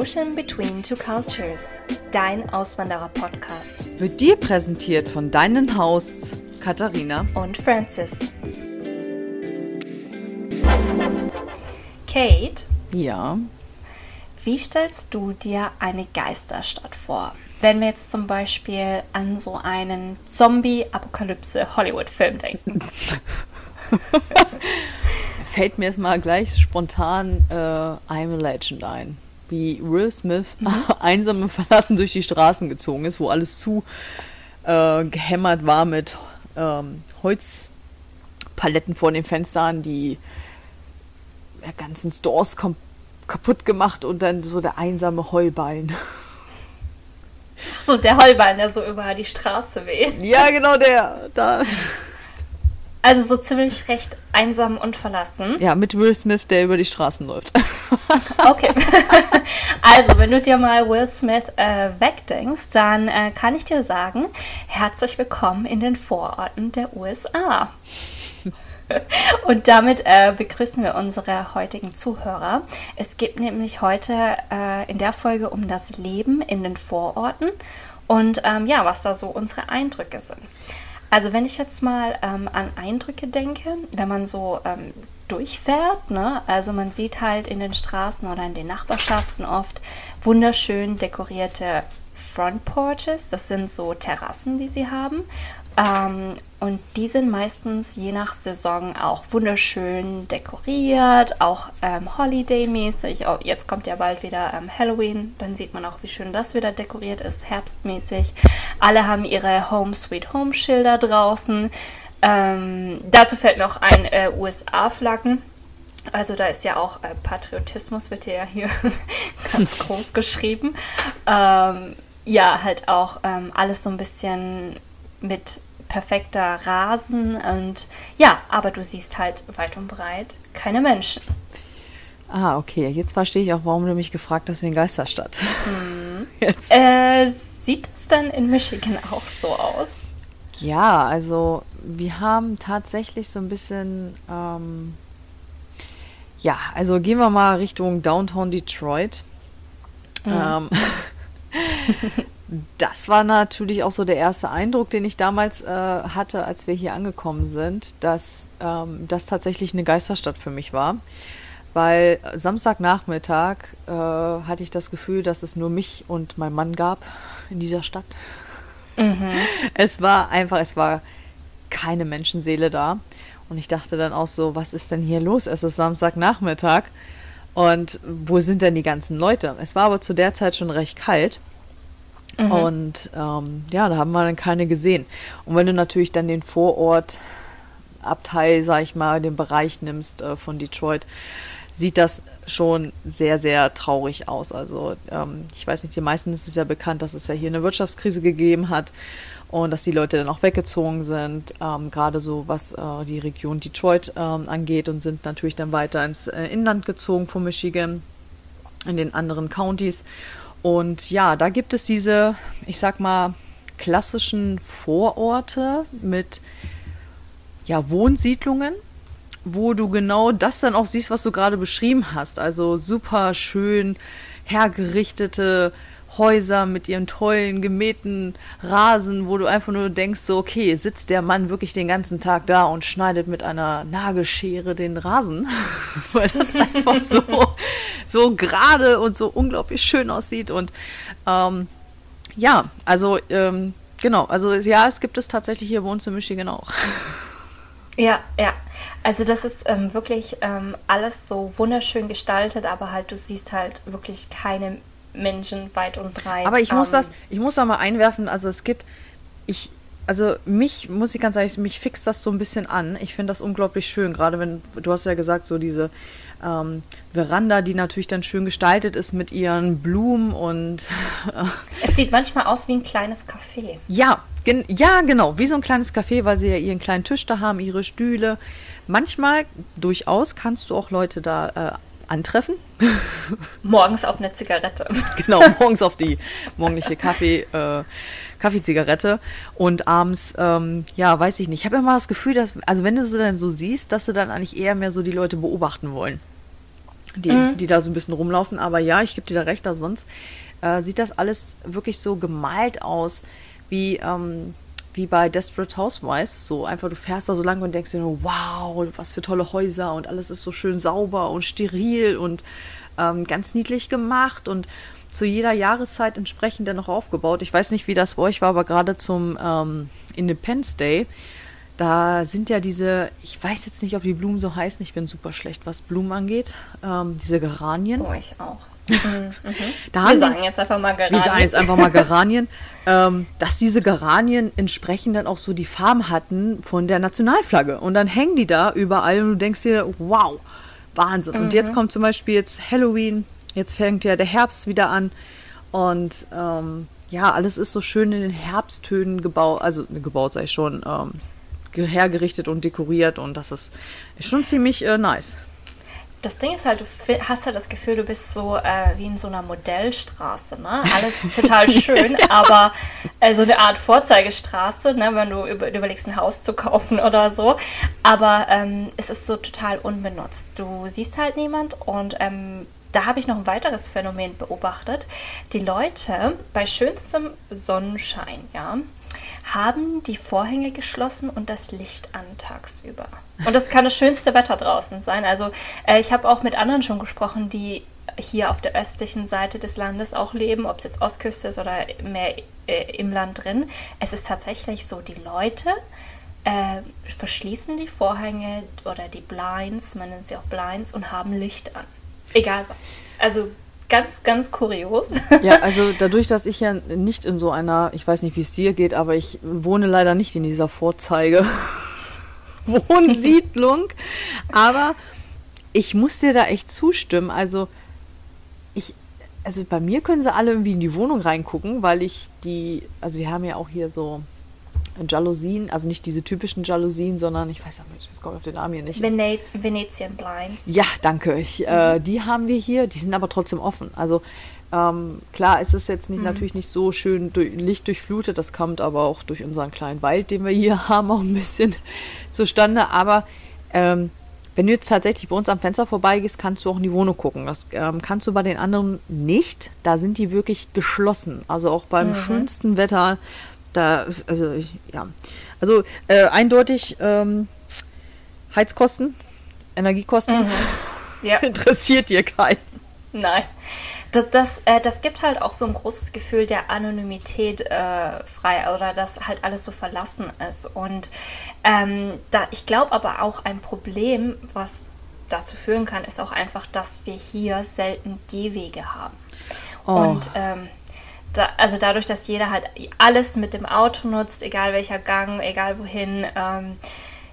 Ocean Between Two Cultures, dein Auswanderer-Podcast. Wird dir präsentiert von deinen Hosts Katharina und Francis. Kate? Ja. Wie stellst du dir eine Geisterstadt vor? Wenn wir jetzt zum Beispiel an so einen Zombie-Apokalypse-Hollywood-Film denken. Fällt mir jetzt mal gleich spontan äh, I'm a Legend ein. Wie Will Smith mhm. einsam und verlassen durch die Straßen gezogen ist, wo alles zu äh, gehämmert war mit ähm, Holzpaletten vor den Fenstern, die ja, ganzen Stores kaputt gemacht und dann so der einsame Heulballen. So, der Heulballen, der so über die Straße weht. Ja, genau der. Da. Also so ziemlich recht einsam und verlassen. Ja, mit Will Smith, der über die Straßen läuft. Okay. Also, wenn du dir mal Will Smith äh, wegdenkst, dann äh, kann ich dir sagen, herzlich willkommen in den Vororten der USA. Und damit äh, begrüßen wir unsere heutigen Zuhörer. Es geht nämlich heute äh, in der Folge um das Leben in den Vororten und ähm, ja, was da so unsere Eindrücke sind. Also wenn ich jetzt mal ähm, an Eindrücke denke, wenn man so ähm, durchfährt, ne? also man sieht halt in den Straßen oder in den Nachbarschaften oft wunderschön dekorierte Front Porches, das sind so Terrassen, die sie haben. Ähm, und die sind meistens je nach Saison auch wunderschön dekoriert, auch ähm, Holiday-mäßig. Oh, jetzt kommt ja bald wieder ähm, Halloween, dann sieht man auch, wie schön das wieder dekoriert ist, herbstmäßig. Alle haben ihre Home Sweet Home Schilder draußen. Ähm, dazu fällt noch ein äh, USA-Flaggen. Also da ist ja auch äh, Patriotismus, wird ja hier ganz groß geschrieben. Ähm, ja, halt auch ähm, alles so ein bisschen mit perfekter Rasen und ja, aber du siehst halt weit und breit keine Menschen. Ah, okay. Jetzt verstehe ich auch, warum du mich gefragt hast wegen Geisterstadt. Hm. Äh, sieht es dann in Michigan auch so aus? Ja, also wir haben tatsächlich so ein bisschen, ähm, ja, also gehen wir mal Richtung Downtown Detroit. Mhm. Ähm, das war natürlich auch so der erste Eindruck, den ich damals äh, hatte, als wir hier angekommen sind, dass ähm, das tatsächlich eine Geisterstadt für mich war. Weil Samstagnachmittag äh, hatte ich das Gefühl, dass es nur mich und mein Mann gab in dieser Stadt. Mhm. Es war einfach, es war keine Menschenseele da. Und ich dachte dann auch so, was ist denn hier los? Es ist Samstagnachmittag. Und wo sind denn die ganzen Leute? Es war aber zu der Zeit schon recht kalt. Mhm. Und ähm, ja, da haben wir dann keine gesehen. Und wenn du natürlich dann den Vorort Abteil, sag ich mal, den Bereich nimmst äh, von Detroit, sieht das schon sehr, sehr traurig aus. Also ähm, ich weiß nicht, die meisten ist es ja bekannt, dass es ja hier eine Wirtschaftskrise gegeben hat und dass die Leute dann auch weggezogen sind, ähm, gerade so was äh, die Region Detroit ähm, angeht und sind natürlich dann weiter ins äh, Inland gezogen von Michigan, in den anderen Counties und ja, da gibt es diese, ich sag mal, klassischen Vororte mit ja, Wohnsiedlungen, wo du genau das dann auch siehst, was du gerade beschrieben hast. Also super schön hergerichtete Häuser mit ihren tollen gemähten Rasen, wo du einfach nur denkst, so, okay, sitzt der Mann wirklich den ganzen Tag da und schneidet mit einer Nagelschere den Rasen, weil das einfach so, so gerade und so unglaublich schön aussieht und ähm, ja, also ähm, genau, also ja, es gibt es tatsächlich hier bei uns in Michigan auch. Ja, ja. Also das ist ähm, wirklich ähm, alles so wunderschön gestaltet, aber halt du siehst halt wirklich keine Menschen weit und breit. Aber ich muss ähm, das, ich muss da mal einwerfen, also es gibt, ich, also mich, muss ich ganz ehrlich, mich fixt das so ein bisschen an. Ich finde das unglaublich schön, gerade wenn, du hast ja gesagt, so diese ähm, Veranda, die natürlich dann schön gestaltet ist mit ihren Blumen und. es sieht manchmal aus wie ein kleines Café. Ja, gen ja, genau, wie so ein kleines Café, weil sie ja ihren kleinen Tisch da haben, ihre Stühle. Manchmal durchaus kannst du auch Leute da äh, antreffen. Morgens auf eine Zigarette. Genau, morgens auf die morgendliche Kaffee, äh, Kaffeezigarette und abends, ähm, ja, weiß ich nicht. Ich habe immer das Gefühl, dass, also wenn du sie dann so siehst, dass sie dann eigentlich eher mehr so die Leute beobachten wollen. die, mhm. die da so ein bisschen rumlaufen. Aber ja, ich gebe dir da recht, da sonst äh, sieht das alles wirklich so gemalt aus, wie, ähm, wie bei Desperate Housewives. So einfach, du fährst da so lang und denkst dir nur, wow, was für tolle Häuser und alles ist so schön sauber und steril und ähm, ganz niedlich gemacht und zu jeder Jahreszeit entsprechend dann noch aufgebaut. Ich weiß nicht, wie das bei euch war, aber gerade zum ähm, Independence Day, da sind ja diese, ich weiß jetzt nicht, ob die Blumen so heißen, ich bin super schlecht, was Blumen angeht, ähm, diese Geranien. Oh, ich auch. Mhm. wir sagen jetzt einfach mal Geranien. Wir sagen jetzt einfach mal Geranien, ähm, dass diese Geranien entsprechend dann auch so die Farben hatten von der Nationalflagge. Und dann hängen die da überall und du denkst dir, wow, Wahnsinn. Mhm. Und jetzt kommt zum Beispiel jetzt Halloween, jetzt fängt ja der Herbst wieder an und ähm, ja, alles ist so schön in den Herbsttönen gebaut, also gebaut sei ich schon, ähm, hergerichtet und dekoriert und das ist, ist schon ziemlich äh, nice. Das Ding ist halt, du hast halt das Gefühl, du bist so äh, wie in so einer Modellstraße, ne? Alles total schön, aber äh, so eine Art Vorzeigestraße, ne? Wenn du über, überlegst, ein Haus zu kaufen oder so. Aber ähm, es ist so total unbenutzt. Du siehst halt niemand und ähm, da habe ich noch ein weiteres Phänomen beobachtet. Die Leute bei schönstem Sonnenschein, ja, haben die Vorhänge geschlossen und das Licht an tagsüber. Und das kann das schönste Wetter draußen sein. Also äh, ich habe auch mit anderen schon gesprochen, die hier auf der östlichen Seite des Landes auch leben, ob es jetzt Ostküste ist oder mehr äh, im Land drin. Es ist tatsächlich so, die Leute äh, verschließen die Vorhänge oder die Blinds, man nennt sie auch Blinds, und haben Licht an. Egal was. Also ganz, ganz kurios. Ja, also dadurch, dass ich ja nicht in so einer, ich weiß nicht, wie es dir geht, aber ich wohne leider nicht in dieser Vorzeige. Wohnsiedlung. aber ich muss dir da echt zustimmen. Also ich, also bei mir können sie alle irgendwie in die Wohnung reingucken, weil ich die, also wir haben ja auch hier so Jalousien, also nicht diese typischen Jalousien, sondern ich weiß nicht, ich komme auf den Namen hier nicht. Vene Venetian Blinds. Ja, danke. Ich, äh, mhm. die haben wir hier, die sind aber trotzdem offen. Also ähm, klar, es ist jetzt nicht, mhm. natürlich nicht so schön durch, lichtdurchflutet, das kommt aber auch durch unseren kleinen Wald, den wir hier haben, auch ein bisschen zustande. Aber ähm, wenn du jetzt tatsächlich bei uns am Fenster vorbeigehst, kannst du auch in die Wohnung gucken. Das ähm, kannst du bei den anderen nicht. Da sind die wirklich geschlossen. Also auch beim mhm. schönsten Wetter da also, ja. Also, äh, eindeutig ähm, Heizkosten, Energiekosten. Mhm. Ja. Interessiert dir keinen. Nein. Das, das, äh, das, gibt halt auch so ein großes Gefühl der Anonymität äh, frei oder dass halt alles so verlassen ist. Und ähm, da, ich glaube aber auch ein Problem, was dazu führen kann, ist auch einfach, dass wir hier selten Gehwege haben. Oh. Und ähm, da, also dadurch, dass jeder halt alles mit dem Auto nutzt, egal welcher Gang, egal wohin. Ähm,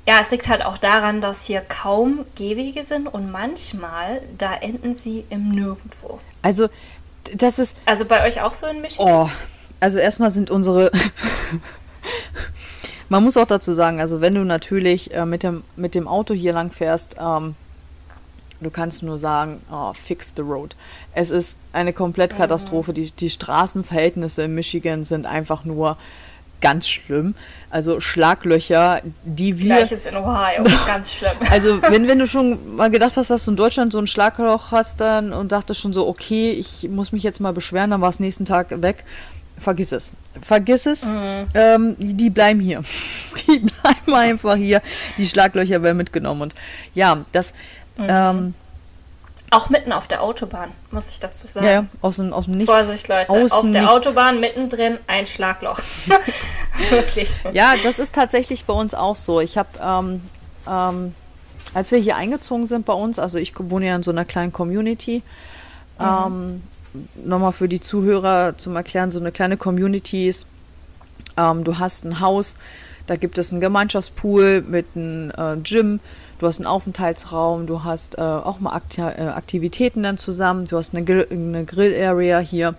ja, es liegt halt auch daran, dass hier kaum Gehwege sind und manchmal, da enden sie im Nirgendwo. Also, das ist. Also bei euch auch so in Michigan? Oh, also erstmal sind unsere. Man muss auch dazu sagen, also wenn du natürlich äh, mit, dem, mit dem Auto hier lang fährst, ähm, Du kannst nur sagen, oh, fix the road. Es ist eine Komplettkatastrophe. Mhm. Die, die Straßenverhältnisse in Michigan sind einfach nur ganz schlimm. Also Schlaglöcher, die wir. Gleiches in Ohio, ganz schlimm. Also wenn, wenn du schon mal gedacht hast, dass du in Deutschland so ein Schlagloch hast dann und dachtest schon so, okay, ich muss mich jetzt mal beschweren, dann war es nächsten Tag weg. Vergiss es. Vergiss es. Mhm. Ähm, die bleiben hier. Die bleiben einfach hier. Die Schlaglöcher werden mitgenommen. Und ja, das, Mhm. Ähm, auch mitten auf der Autobahn, muss ich dazu sagen. Ja, ja aus dem, aus dem Nichts. Vorsicht, Leute. Aus auf der nichts. Autobahn mittendrin ein Schlagloch. Wirklich. Ja, das ist tatsächlich bei uns auch so. Ich habe, ähm, ähm, als wir hier eingezogen sind bei uns, also ich wohne ja in so einer kleinen Community, mhm. ähm, nochmal für die Zuhörer zum Erklären, so eine kleine Community ist, ähm, du hast ein Haus, da gibt es einen Gemeinschaftspool mit einem äh, Gym, du hast einen Aufenthaltsraum, du hast äh, auch mal Akti äh, Aktivitäten dann zusammen, du hast eine, Grill eine Grill-Area hier.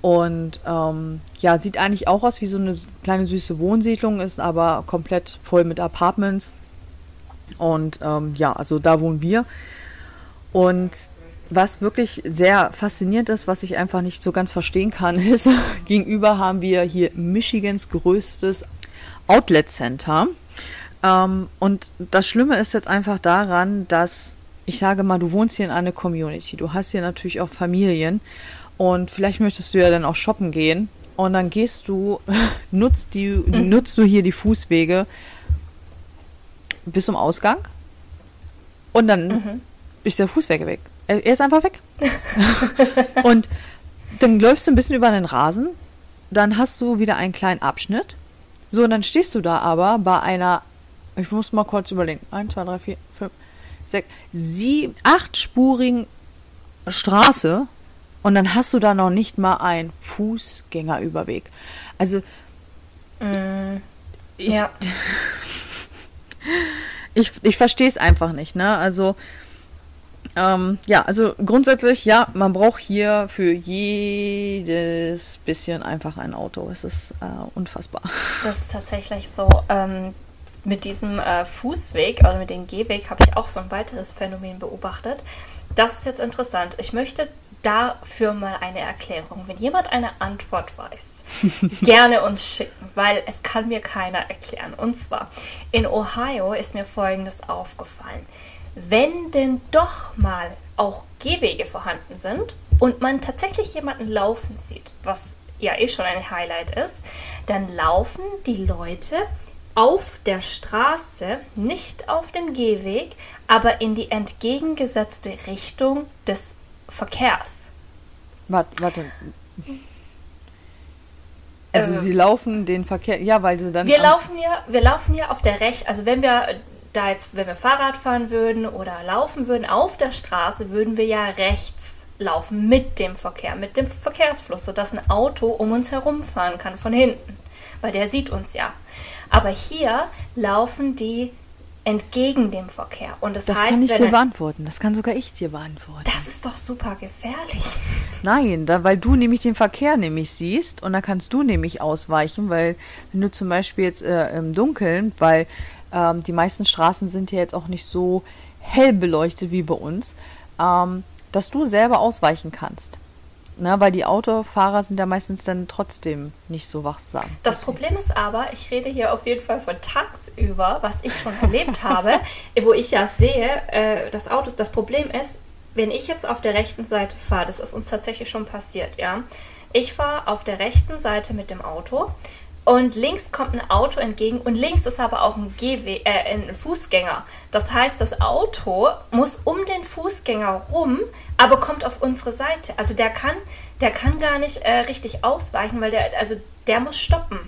Und ähm, ja, sieht eigentlich auch aus wie so eine kleine süße Wohnsiedlung, ist aber komplett voll mit Apartments. Und ähm, ja, also da wohnen wir. Und was wirklich sehr faszinierend ist, was ich einfach nicht so ganz verstehen kann, ist, gegenüber haben wir hier Michigans größtes Outlet Center. Ähm, und das Schlimme ist jetzt einfach daran, dass ich sage mal, du wohnst hier in einer Community, du hast hier natürlich auch Familien und vielleicht möchtest du ja dann auch shoppen gehen und dann gehst du, nutzt, die, mhm. nutzt du hier die Fußwege bis zum Ausgang und dann mhm. ist der Fußweg weg. Er, er ist einfach weg. und dann läufst du ein bisschen über den Rasen, dann hast du wieder einen kleinen Abschnitt. So, und dann stehst du da aber bei einer, ich muss mal kurz überlegen, 1, 2, 3, 4, 5, 6, 7, 8-spurigen Straße und dann hast du da noch nicht mal einen Fußgängerüberweg. Also, mm, ich, ja. ich, ich verstehe es einfach nicht, ne? Also, ähm, ja, also grundsätzlich, ja, man braucht hier für jedes bisschen einfach ein Auto. Es ist äh, unfassbar. Das ist tatsächlich so. Ähm, mit diesem äh, Fußweg, also mit dem Gehweg, habe ich auch so ein weiteres Phänomen beobachtet. Das ist jetzt interessant. Ich möchte dafür mal eine Erklärung. Wenn jemand eine Antwort weiß, gerne uns schicken, weil es kann mir keiner erklären. Und zwar, in Ohio ist mir Folgendes aufgefallen wenn denn doch mal auch Gehwege vorhanden sind und man tatsächlich jemanden laufen sieht, was ja eh schon ein Highlight ist, dann laufen die Leute auf der Straße, nicht auf dem Gehweg, aber in die entgegengesetzte Richtung des Verkehrs. Warte, warte. Also äh, sie laufen den Verkehr, ja, weil sie dann. Wir laufen ja, wir laufen ja auf der Recht, also wenn wir da jetzt, wenn wir Fahrrad fahren würden oder laufen würden auf der Straße, würden wir ja rechts laufen mit dem Verkehr, mit dem Verkehrsfluss, sodass ein Auto um uns herumfahren kann von hinten, weil der sieht uns ja. Aber hier laufen die entgegen dem Verkehr. Und das, das heißt, kann ich dir beantworten. Das kann sogar ich dir beantworten. Das ist doch super gefährlich. Nein, da, weil du nämlich den Verkehr nämlich siehst und da kannst du nämlich ausweichen, weil wenn du zum Beispiel jetzt äh, im Dunkeln, weil ähm, die meisten Straßen sind ja jetzt auch nicht so hell beleuchtet wie bei uns, ähm, dass du selber ausweichen kannst. Na, weil die Autofahrer sind ja meistens dann trotzdem nicht so wachsam. Das. Problem ist aber, ich rede hier auf jeden Fall von tagsüber, was ich schon erlebt habe, wo ich ja sehe, äh, das Auto, das Problem ist, wenn ich jetzt auf der rechten Seite fahre, das ist uns tatsächlich schon passiert, ja. Ich fahre auf der rechten Seite mit dem Auto und links kommt ein Auto entgegen und links ist aber auch ein, Gehwe äh, ein Fußgänger. Das heißt, das Auto muss um den Fußgänger rum, aber kommt auf unsere Seite. Also der kann, der kann gar nicht äh, richtig ausweichen, weil der, also der muss stoppen.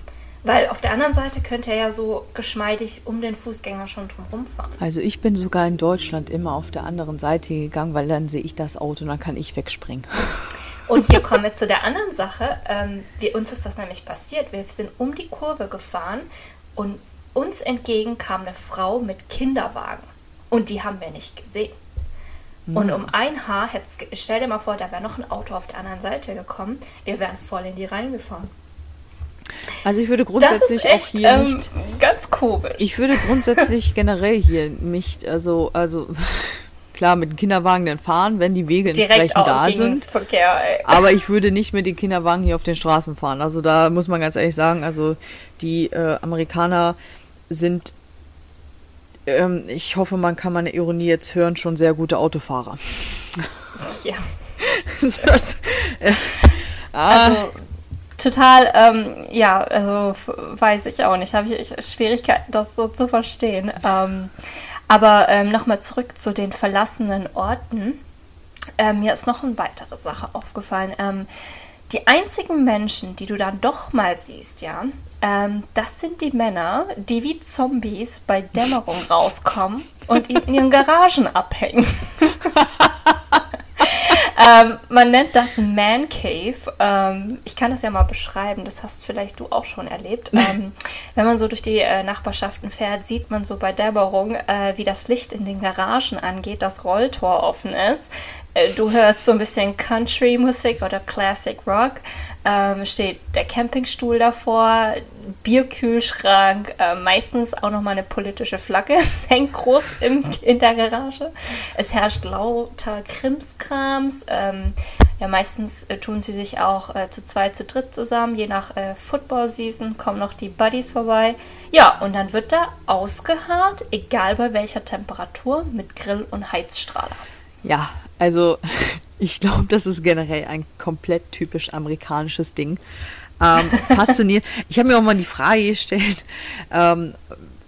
Weil auf der anderen Seite könnte er ja so geschmeidig um den Fußgänger schon drum fahren. Also ich bin sogar in Deutschland immer auf der anderen Seite gegangen, weil dann sehe ich das Auto und dann kann ich wegspringen. Und hier kommen wir zu der anderen Sache. Ähm, wir, uns ist das nämlich passiert. Wir sind um die Kurve gefahren und uns entgegen kam eine Frau mit Kinderwagen. Und die haben wir nicht gesehen. Mhm. Und um ein Haar, stell dir mal vor, da wäre noch ein Auto auf der anderen Seite gekommen. Wir wären voll in die reingefahren. Also ich würde grundsätzlich echt, auch hier ähm, nicht ganz komisch. Ich würde grundsätzlich generell hier nicht, also also klar mit dem Kinderwagen dann fahren, wenn die Wege entsprechend da sind. Verkehr, Aber ich würde nicht mit den Kinderwagen hier auf den Straßen fahren. Also da muss man ganz ehrlich sagen, also die äh, Amerikaner sind, ähm, ich hoffe, man kann meine Ironie jetzt hören, schon sehr gute Autofahrer. Ja. das, äh, ah. Also total, ähm, ja, also weiß ich auch nicht, habe ich Schwierigkeiten, das so zu verstehen. Ähm, aber ähm, nochmal zurück zu den verlassenen Orten. Ähm, mir ist noch eine weitere Sache aufgefallen. Ähm, die einzigen Menschen, die du dann doch mal siehst, ja, ähm, das sind die Männer, die wie Zombies bei Dämmerung rauskommen und in ihren Garagen abhängen. ähm, man nennt das Man Cave. Ähm, ich kann das ja mal beschreiben, das hast vielleicht du auch schon erlebt. Ähm, wenn man so durch die äh, Nachbarschaften fährt, sieht man so bei Dämmerung, äh, wie das Licht in den Garagen angeht, das Rolltor offen ist. Äh, du hörst so ein bisschen Country-Musik oder Classic Rock. Ähm, steht der Campingstuhl davor, Bierkühlschrank, äh, meistens auch nochmal eine politische Flagge, hängt groß im, in der Garage. Es herrscht lauter Krimskrams. Ähm, Ja, meistens äh, tun sie sich auch äh, zu zweit, zu dritt zusammen. Je nach äh, Football-Season kommen noch die Buddies vorbei. Ja, und dann wird da ausgeharrt, egal bei welcher Temperatur, mit Grill und Heizstrahler. Ja, also ich glaube, das ist generell ein komplett typisch amerikanisches Ding. Ähm, faszinierend. Ich habe mir auch mal die Frage gestellt, ähm,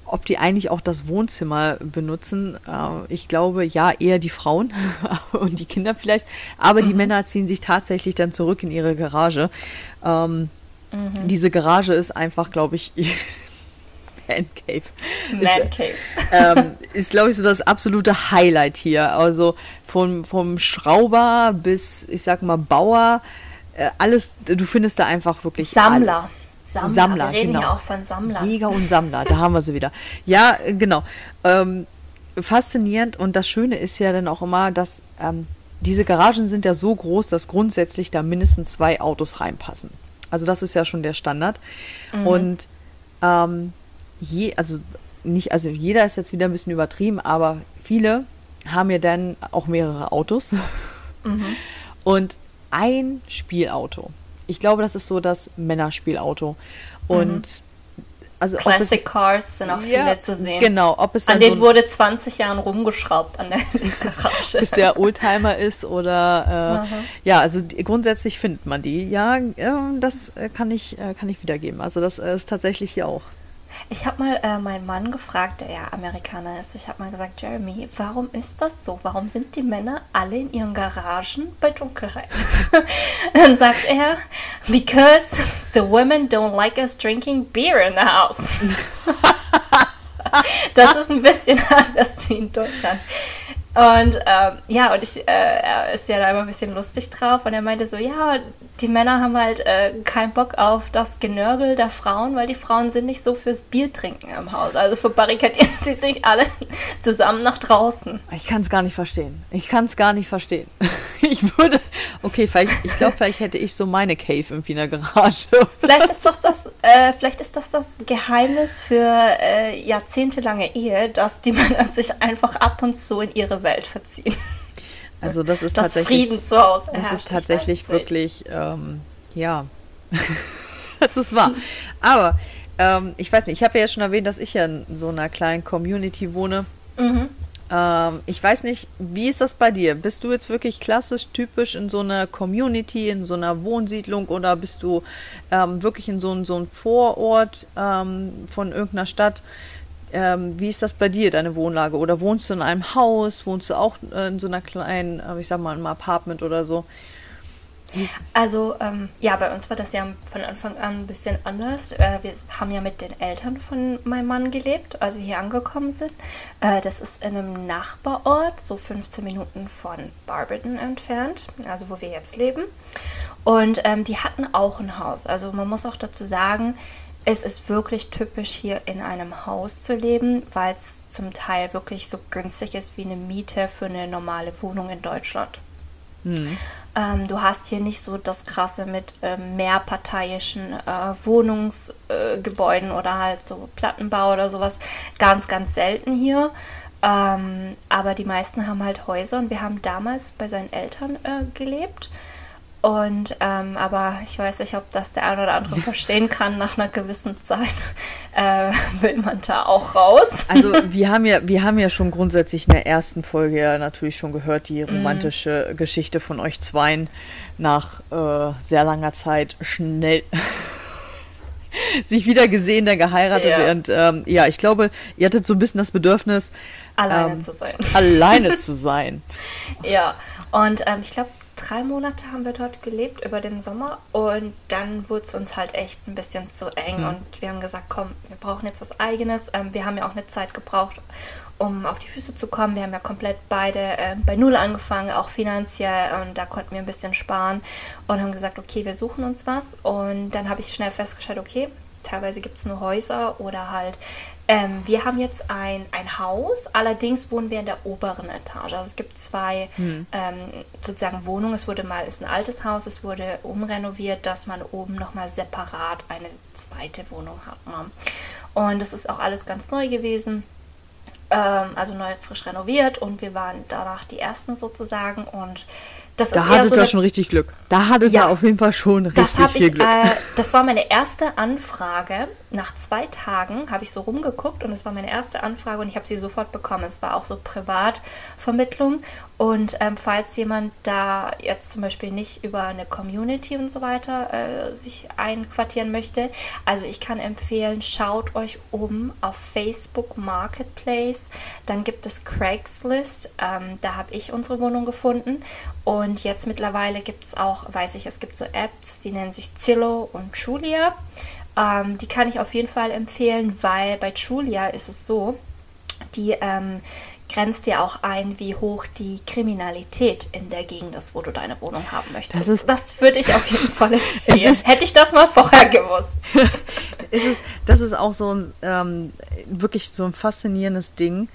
ob die eigentlich auch das Wohnzimmer benutzen. Äh, ich glaube, ja, eher die Frauen und die Kinder vielleicht. Aber mhm. die Männer ziehen sich tatsächlich dann zurück in ihre Garage. Ähm, mhm. Diese Garage ist einfach, glaube ich, Man Cave. Man Cave. Ist, ähm, ist glaube ich, so das absolute Highlight hier. Also vom, vom Schrauber bis, ich sag mal, Bauer, äh, alles, du findest da einfach wirklich. Sammler. Alles. Sammler. Sammler, Wir reden genau. ja auch von Sammlern. Jäger und Sammler, da haben wir sie wieder. Ja, äh, genau. Ähm, faszinierend und das Schöne ist ja dann auch immer, dass ähm, diese Garagen sind ja so groß, dass grundsätzlich da mindestens zwei Autos reinpassen. Also das ist ja schon der Standard. Mhm. Und ähm, je, also nicht, also jeder ist jetzt wieder ein bisschen übertrieben, aber viele haben ja dann auch mehrere Autos. Mhm. Und ein Spielauto. Ich glaube, das ist so das Männerspielauto. Und mhm. also Classic es, Cars sind auch ja, viele zu sehen. Genau, ob es an denen so wurde 20 Jahren rumgeschraubt an der Garage. Bis der Oldtimer ist oder äh, ja, also die, grundsätzlich findet man die. Ja, äh, das kann ich äh, kann ich wiedergeben. Also das ist tatsächlich hier auch. Ich habe mal äh, meinen Mann gefragt, der ja Amerikaner ist. Ich habe mal gesagt, Jeremy, warum ist das so? Warum sind die Männer alle in ihren Garagen bei Dunkelheit? Dann sagt er, because the women don't like us drinking beer in the house. das ist ein bisschen anders wie in Deutschland. Und ähm, ja, und ich, äh, er ist ja da immer ein bisschen lustig drauf und er meinte so, ja, die Männer haben halt äh, keinen Bock auf das Genörgel der Frauen, weil die Frauen sind nicht so fürs Bier trinken im Haus. Also verbarrikadieren sie sich alle zusammen nach draußen. Ich kann es gar nicht verstehen. Ich kann es gar nicht verstehen. Ich würde, okay, vielleicht, ich glaube, vielleicht hätte ich so meine Cave irgendwie in der Garage. Vielleicht ist doch das, äh, vielleicht ist das das Geheimnis für äh, jahrzehntelange Ehe, dass die Männer sich einfach ab und zu in ihre Welt verziehen. Also das ist das tatsächlich. Frieden zu Hause. Das ist tatsächlich wirklich, ähm, ja, das ist wahr. Aber ähm, ich weiß nicht, ich habe ja schon erwähnt, dass ich ja in so einer kleinen Community wohne. Mhm. Ähm, ich weiß nicht, wie ist das bei dir? Bist du jetzt wirklich klassisch typisch in so einer Community, in so einer Wohnsiedlung oder bist du ähm, wirklich in so, einem so einem Vorort ähm, von irgendeiner Stadt? Ähm, wie ist das bei dir, deine Wohnlage? Oder wohnst du in einem Haus? Wohnst du auch äh, in so einer kleinen, äh, ich sag mal, einem Apartment oder so? Also ähm, ja, bei uns war das ja von Anfang an ein bisschen anders. Äh, wir haben ja mit den Eltern von meinem Mann gelebt, als wir hier angekommen sind. Äh, das ist in einem Nachbarort, so 15 Minuten von Barberton entfernt, also wo wir jetzt leben. Und ähm, die hatten auch ein Haus. Also man muss auch dazu sagen, es ist wirklich typisch hier in einem Haus zu leben, weil es zum Teil wirklich so günstig ist wie eine Miete für eine normale Wohnung in Deutschland. Mhm. Ähm, du hast hier nicht so das Krasse mit ähm, mehrparteiischen äh, Wohnungsgebäuden äh, oder halt so Plattenbau oder sowas. Ganz, ganz selten hier. Ähm, aber die meisten haben halt Häuser und wir haben damals bei seinen Eltern äh, gelebt. Und ähm, aber ich weiß nicht, ob das der eine oder andere verstehen kann. Nach einer gewissen Zeit äh, will man da auch raus. Also wir haben ja, wir haben ja schon grundsätzlich in der ersten Folge ja natürlich schon gehört, die mhm. romantische mm. Geschichte von euch zweien nach äh, sehr langer Zeit schnell sich wieder gesehen, dann geheiratet. Ja. Und ähm, ja, ich glaube, ihr hattet so ein bisschen das Bedürfnis, alleine ähm, zu sein. Alleine zu sein. ja, und ähm, ich glaube, drei Monate haben wir dort gelebt über den Sommer und dann wurde es uns halt echt ein bisschen zu eng mhm. und wir haben gesagt, komm, wir brauchen jetzt was eigenes. Ähm, wir haben ja auch eine Zeit gebraucht, um auf die Füße zu kommen. Wir haben ja komplett beide äh, bei Null angefangen, auch finanziell und da konnten wir ein bisschen sparen und haben gesagt, okay, wir suchen uns was und dann habe ich schnell festgestellt, okay, teilweise gibt es nur Häuser oder halt ähm, wir haben jetzt ein, ein Haus, allerdings wohnen wir in der oberen Etage. Also es gibt zwei hm. ähm, sozusagen Wohnungen. Es wurde mal, ist ein altes Haus, es wurde umrenoviert, dass man oben nochmal separat eine zweite Wohnung hat. Ne? Und das ist auch alles ganz neu gewesen. Ähm, also neu frisch renoviert und wir waren danach die ersten sozusagen und das Da hattet so ihr schon richtig Glück. Da hattet Ja. ihr auf jeden Fall schon richtig Das viel ich, Glück. äh, das war meine erste Anfrage. Nach zwei Tagen habe ich so rumgeguckt und es war meine erste Anfrage und ich habe sie sofort bekommen. Es war auch so Privatvermittlung und ähm, falls jemand da jetzt zum Beispiel nicht über eine Community und so weiter äh, sich einquartieren möchte, also ich kann empfehlen, schaut euch um auf Facebook Marketplace. Dann gibt es Craigslist. Ähm, da habe ich unsere Wohnung gefunden und jetzt mittlerweile gibt es auch, weiß ich, es gibt so Apps, die nennen sich Zillow und Julia. Ähm, die kann ich auf jeden Fall empfehlen, weil bei Julia ist es so, die ähm, grenzt dir auch ein, wie hoch die Kriminalität in der Gegend ist, wo du deine Wohnung haben möchtest. Das ist- das würde ich auf jeden Fall empfehlen. ist- Hätte ich das mal vorher gewusst. ist das ist auch so ein ähm, wirklich so ein faszinierendes Ding.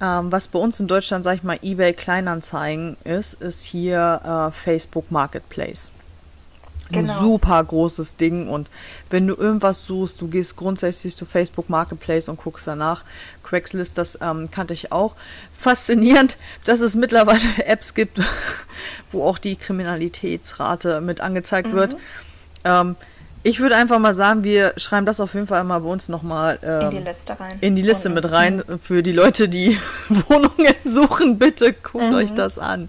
Ähm, was bei uns in Deutschland, sag ich mal, eBay Kleinanzeigen ist, ist hier äh, Facebook Marketplace. Ein Genau. super großes Ding und wenn du irgendwas suchst, du gehst grundsätzlich zu Facebook Marketplace und guckst danach. Craigslist, das ähm, kannte ich auch. Faszinierend, dass es mittlerweile Apps gibt, wo auch die Kriminalitätsrate mit angezeigt wird. Ähm, ich würde einfach mal sagen, wir schreiben das auf jeden Fall mal bei uns nochmal In ähm, die Liste rein. in die Liste mit rein. Für die Leute, die Wohnungen suchen, bitte guckt Mhm. euch das an.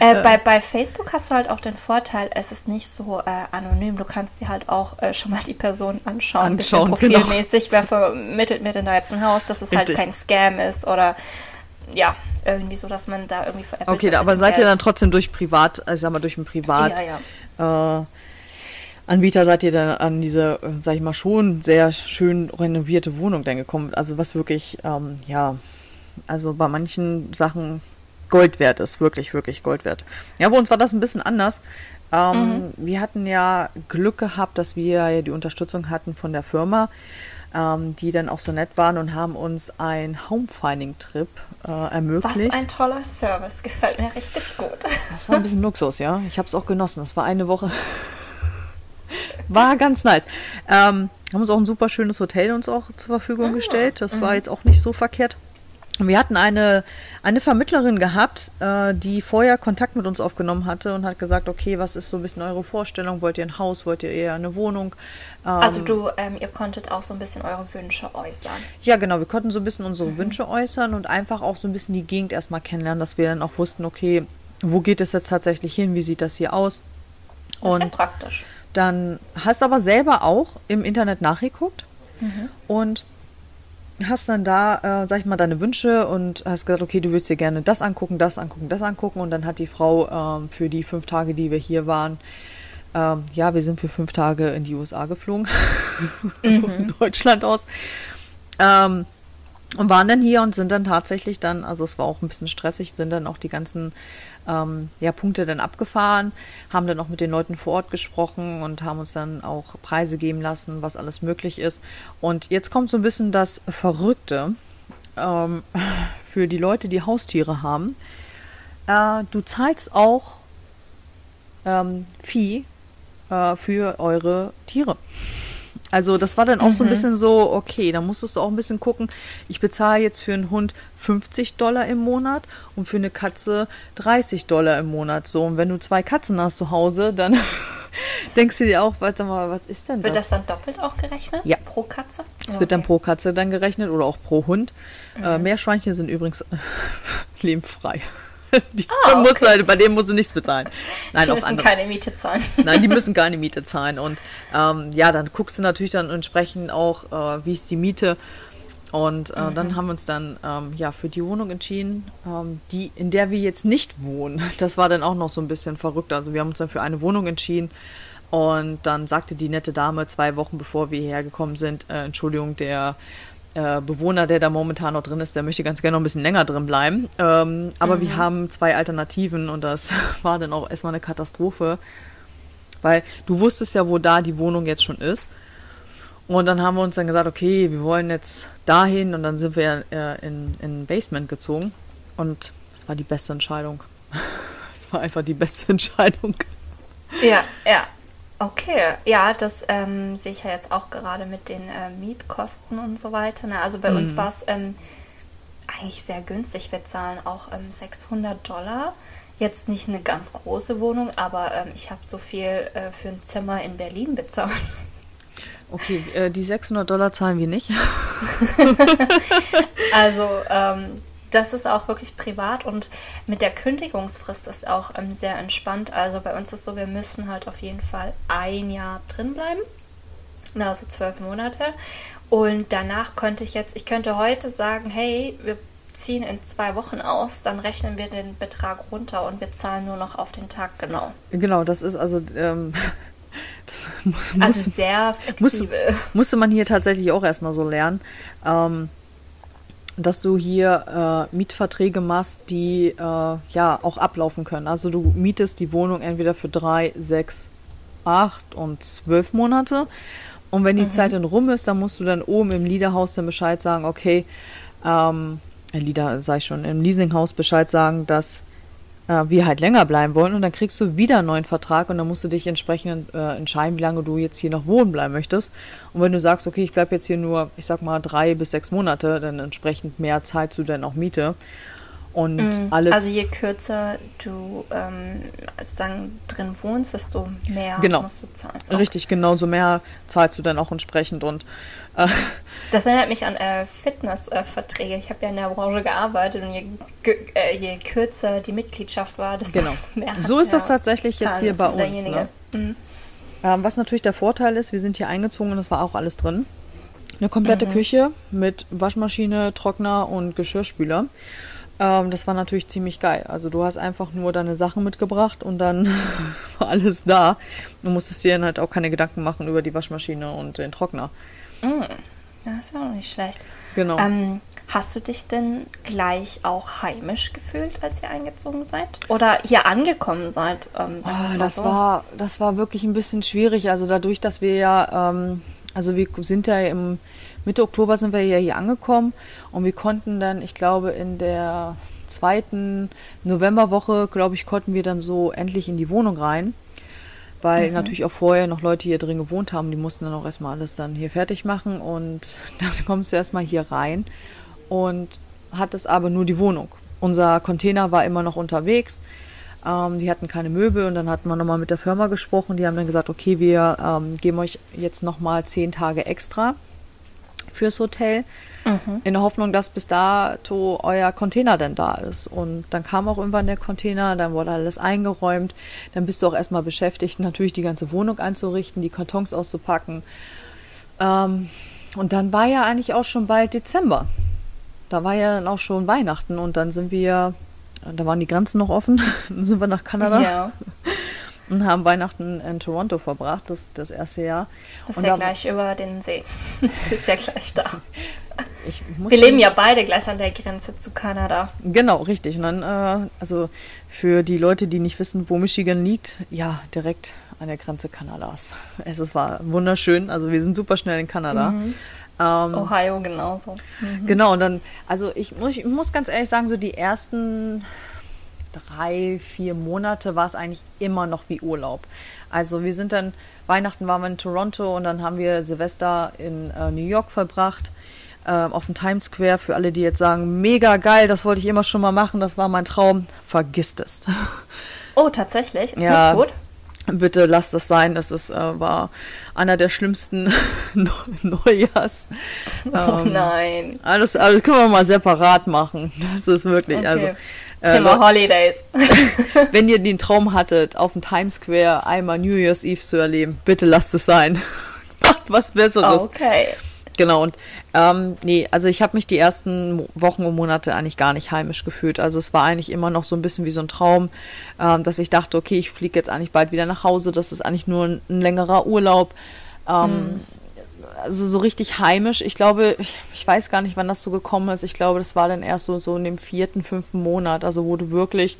Äh, bei, bei Facebook hast du halt auch den Vorteil, es ist nicht so äh, anonym. Du kannst dir halt auch äh, schon mal die Person anschauen. ein Anschauen, genau. profilmäßig. Wer vermittelt mir denn da jetzt ein Haus, dass es halt Richtig. kein Scam ist oder ja, irgendwie so, dass man da irgendwie veräppelt Okay, aber seid ihr dann trotzdem durch Privat, also ich sag mal durch einen Privat Ja, ja. äh, Anbieter seid ihr dann an diese, äh, sag ich mal, schon sehr schön renovierte Wohnung dann gekommen. Also was wirklich, ähm, ja, also bei manchen Sachen Gold wert ist, wirklich, wirklich Gold wert. Ja, bei uns war das ein bisschen anders. Ähm, Wir hatten ja Glück gehabt, dass wir ja die Unterstützung hatten von der Firma, ähm, die dann auch so nett waren und haben uns einen Homefinding-Trip äh, Was ermöglicht. ein toller Service, gefällt mir richtig gut. Das war ein bisschen Luxus, ja. Ich habe es auch genossen. Das war eine Woche. War ganz nice. Ähm, haben uns auch ein super schönes Hotel uns auch zur Verfügung gestellt. Das war jetzt auch nicht so verkehrt. Und wir hatten eine, eine Vermittlerin gehabt, äh, die vorher Kontakt mit uns aufgenommen hatte und hat gesagt, okay, was ist so ein bisschen eure Vorstellung? Wollt ihr ein Haus? Wollt ihr eher eine Wohnung? Ähm, Also du, ähm, ihr konntet auch so ein bisschen eure Wünsche äußern. ja, genau. Wir konnten so ein bisschen unsere Wünsche äußern und einfach auch so ein bisschen die Gegend erstmal kennenlernen, dass wir dann auch wussten, okay, wo geht es jetzt tatsächlich hin? Wie sieht das hier aus? Das ist ja Und praktisch. Dann hast aber selber auch im Internet nachgeguckt und hast dann da, äh, sag ich mal, deine Wünsche und hast gesagt, okay, du willst dir gerne das angucken, das angucken, das angucken. Und dann hat die Frau ähm, für die fünf Tage, die wir hier waren, ähm, ja, wir sind für fünf Tage in die USA geflogen, von Deutschland aus. Ähm, und waren dann hier und sind dann tatsächlich dann, also es war auch ein bisschen stressig, sind dann auch die ganzen ähm, ja, Punkte dann abgefahren, haben dann auch mit den Leuten vor Ort gesprochen und haben uns dann auch Preise geben lassen, was alles möglich ist. Und jetzt kommt so ein bisschen das Verrückte ähm, für die Leute, die Haustiere haben. Äh, du zahlst auch ähm, Vieh äh, für eure Tiere. Also das war dann auch so ein bisschen so, okay, da musstest du auch ein bisschen gucken, ich bezahle jetzt für einen Hund 50 Dollar im Monat und für eine Katze 30 Dollar im Monat. So, und wenn du zwei Katzen hast zu Hause, dann denkst du dir auch, warte mal, was ist denn Wird das? das dann doppelt auch gerechnet? Ja. Pro Katze? Es wird dann pro Katze dann gerechnet oder auch pro Hund. Mhm. Äh, Meerschweinchen sind übrigens lebenfrei. Die Ah, okay. halt, bei denen musst du nichts bezahlen. Nein, Sie auch müssen andere. keine Miete zahlen. Nein, die müssen keine Miete zahlen. Und ähm, ja, dann guckst du natürlich dann entsprechend auch, äh, wie ist die Miete. Und äh, dann haben wir uns dann ähm, ja für die Wohnung entschieden, ähm, die in der wir jetzt nicht wohnen. Das war dann auch noch so ein bisschen verrückt. Also wir haben uns dann für eine Wohnung entschieden. Und dann sagte die nette Dame zwei Wochen bevor wir hierher gekommen sind, äh, Entschuldigung, der äh, Bewohner, der da momentan noch drin ist, der möchte ganz gerne noch ein bisschen länger drin bleiben. Ähm, aber wir haben zwei Alternativen und das war dann auch erstmal eine Katastrophe, weil du wusstest ja, wo da die Wohnung jetzt schon ist. Und dann haben wir uns dann gesagt, okay, wir wollen jetzt dahin und dann sind wir äh, in, in ein Basement gezogen und es war die beste Entscheidung. Es war einfach die beste Entscheidung. Ja, ja. Okay, ja, das ähm, sehe ich ja jetzt auch gerade mit den äh, Mietkosten und so weiter. Ne? Also bei uns Mhm. war es ähm, eigentlich sehr günstig. Wir zahlen auch ähm, 600 Dollar jetzt nicht eine ganz große Wohnung, aber ähm, ich habe so viel äh, für ein Zimmer in Berlin bezahlt. Okay, äh, die 600 Dollar zahlen wir nicht. also ähm, das ist auch wirklich privat und mit der Kündigungsfrist ist auch ähm, sehr entspannt. Also bei uns ist so, wir müssen halt auf jeden Fall ein Jahr drin bleiben. Also zwölf Monate. Und danach könnte ich jetzt, ich könnte heute sagen, hey, wir ziehen in zwei Wochen aus, dann rechnen wir den Betrag runter und wir zahlen nur noch auf den Tag genau. Genau, das ist also ähm, das muss, also sehr flexibel. Muss, musste man hier tatsächlich auch erstmal so lernen. Ähm, dass du hier äh, Mietverträge machst, die äh, ja auch ablaufen können. Also du mietest die Wohnung entweder für drei, sechs, acht und zwölf Monate. Und wenn die mhm. Zeit dann rum ist, dann musst du dann oben im Liederhaus dann Bescheid sagen, okay, ähm, Lieder, sag ich schon, im Leasinghaus Bescheid sagen, dass äh, wir halt länger bleiben wollen und dann kriegst du wieder einen neuen Vertrag und dann musst du dich entsprechend äh, entscheiden, wie lange du jetzt hier noch wohnen bleiben möchtest. Und wenn du sagst, okay, ich bleibe jetzt hier nur, ich sag mal, drei bis sechs Monate, dann entsprechend mehr zahlst du dann auch Miete. Und mhm. alle also je kürzer du ähm, sozusagen drin wohnst, desto mehr genau. musst du zahlen. Okay. Richtig, genau, so mehr zahlst du dann auch entsprechend. Und äh, das erinnert mich an äh, Fitnessverträge. ich habe ja in der Branche gearbeitet und je, äh, je, kürzer die Mitgliedschaft war, desto genau. mehr. So ist das tatsächlich jetzt hier bei uns. Ne? Mhm. Ähm, was natürlich der Vorteil ist, wir sind hier eingezogen und es war auch alles drin. Eine komplette mhm. Küche mit Waschmaschine, Trockner und Geschirrspüler. Ähm, das war natürlich ziemlich geil. Also du hast einfach nur deine Sachen mitgebracht und dann war alles da. Du musstest dir dann halt auch keine Gedanken machen über die Waschmaschine und den Trockner. Mm. Das ist auch nicht schlecht. Genau. Ähm, hast du dich denn gleich auch heimisch gefühlt, als ihr eingezogen seid? Oder hier angekommen seid? Ähm, oh, das, so? war, das war wirklich ein bisschen schwierig. Also dadurch, dass wir ja, ähm, also wir sind ja im Mitte Oktober sind wir ja hier angekommen und wir konnten dann, ich glaube, in der zweiten Novemberwoche, glaube ich, konnten wir dann so endlich in die Wohnung rein. Weil mhm. natürlich auch vorher noch Leute hier drin gewohnt haben, die mussten dann auch erstmal alles dann hier fertig machen und dann kommst du erstmal hier rein und hattest aber nur die Wohnung. Unser Container war immer noch unterwegs. Ähm, die hatten keine Möbel und dann hatten wir nochmal mit der Firma gesprochen. Die haben dann gesagt, okay, wir ähm, geben euch jetzt nochmal zehn Tage extra fürs Hotel. Mhm. In der Hoffnung, dass bis dato euer Container denn da ist. Und dann kam auch irgendwann der Container, dann wurde alles eingeräumt. Dann bist du auch erstmal beschäftigt, natürlich die ganze Wohnung einzurichten, die Kartons auszupacken. Ähm, und dann war ja eigentlich auch schon bald Dezember. Da war ja dann auch schon Weihnachten und dann sind wir, da waren die Grenzen noch offen, dann sind wir nach Kanada. Ja und haben Weihnachten in Toronto verbracht, das, das erste Jahr. Das ist und ja gleich über den See. das ist ja gleich da. Wir leben ja beide gleich an der Grenze zu Kanada. Genau, richtig. Und dann, äh, also für die Leute, die nicht wissen, wo Michigan liegt, ja, direkt an der Grenze Kanadas. Es ist, war wunderschön. Also wir sind super schnell in Kanada. Mhm. Ähm, Ohio genauso. Mhm. Genau, und dann, also ich muss, ich muss ganz ehrlich sagen, so die ersten drei, vier Monate war es eigentlich immer noch wie Urlaub. Also wir sind dann, Weihnachten waren wir in Toronto und dann haben wir Silvester in äh, New York verbracht, äh, auf dem Times Square. Für alle, die jetzt sagen, mega geil, das wollte ich immer schon mal machen, das war mein Traum, vergisst es. Oh, tatsächlich? Ist ja, nicht gut? Bitte lasst das sein. Das ist, äh, war einer der schlimmsten Neujahrs. oh ähm, nein. Alles, alles können wir mal separat machen. Das ist wirklich, okay. also Thema äh, Holidays. wenn ihr den Traum hattet, auf dem Times Square einmal New Year's Eve zu erleben, bitte lasst es sein. Macht was Besseres. Okay. Genau, und ähm, nee, also ich habe mich die ersten Wochen und Monate eigentlich gar nicht heimisch gefühlt. Also es war eigentlich immer noch so ein bisschen wie so ein Traum, ähm, dass ich dachte, okay, ich fliege jetzt eigentlich bald wieder nach Hause, das ist eigentlich nur ein, ein längerer Urlaub. Ähm, hm also so richtig heimisch. Ich glaube, ich, ich, weiß gar nicht, wann das so gekommen ist. Ich glaube, das war dann erst so, so in dem vierten, fünften Monat, also wo du wirklich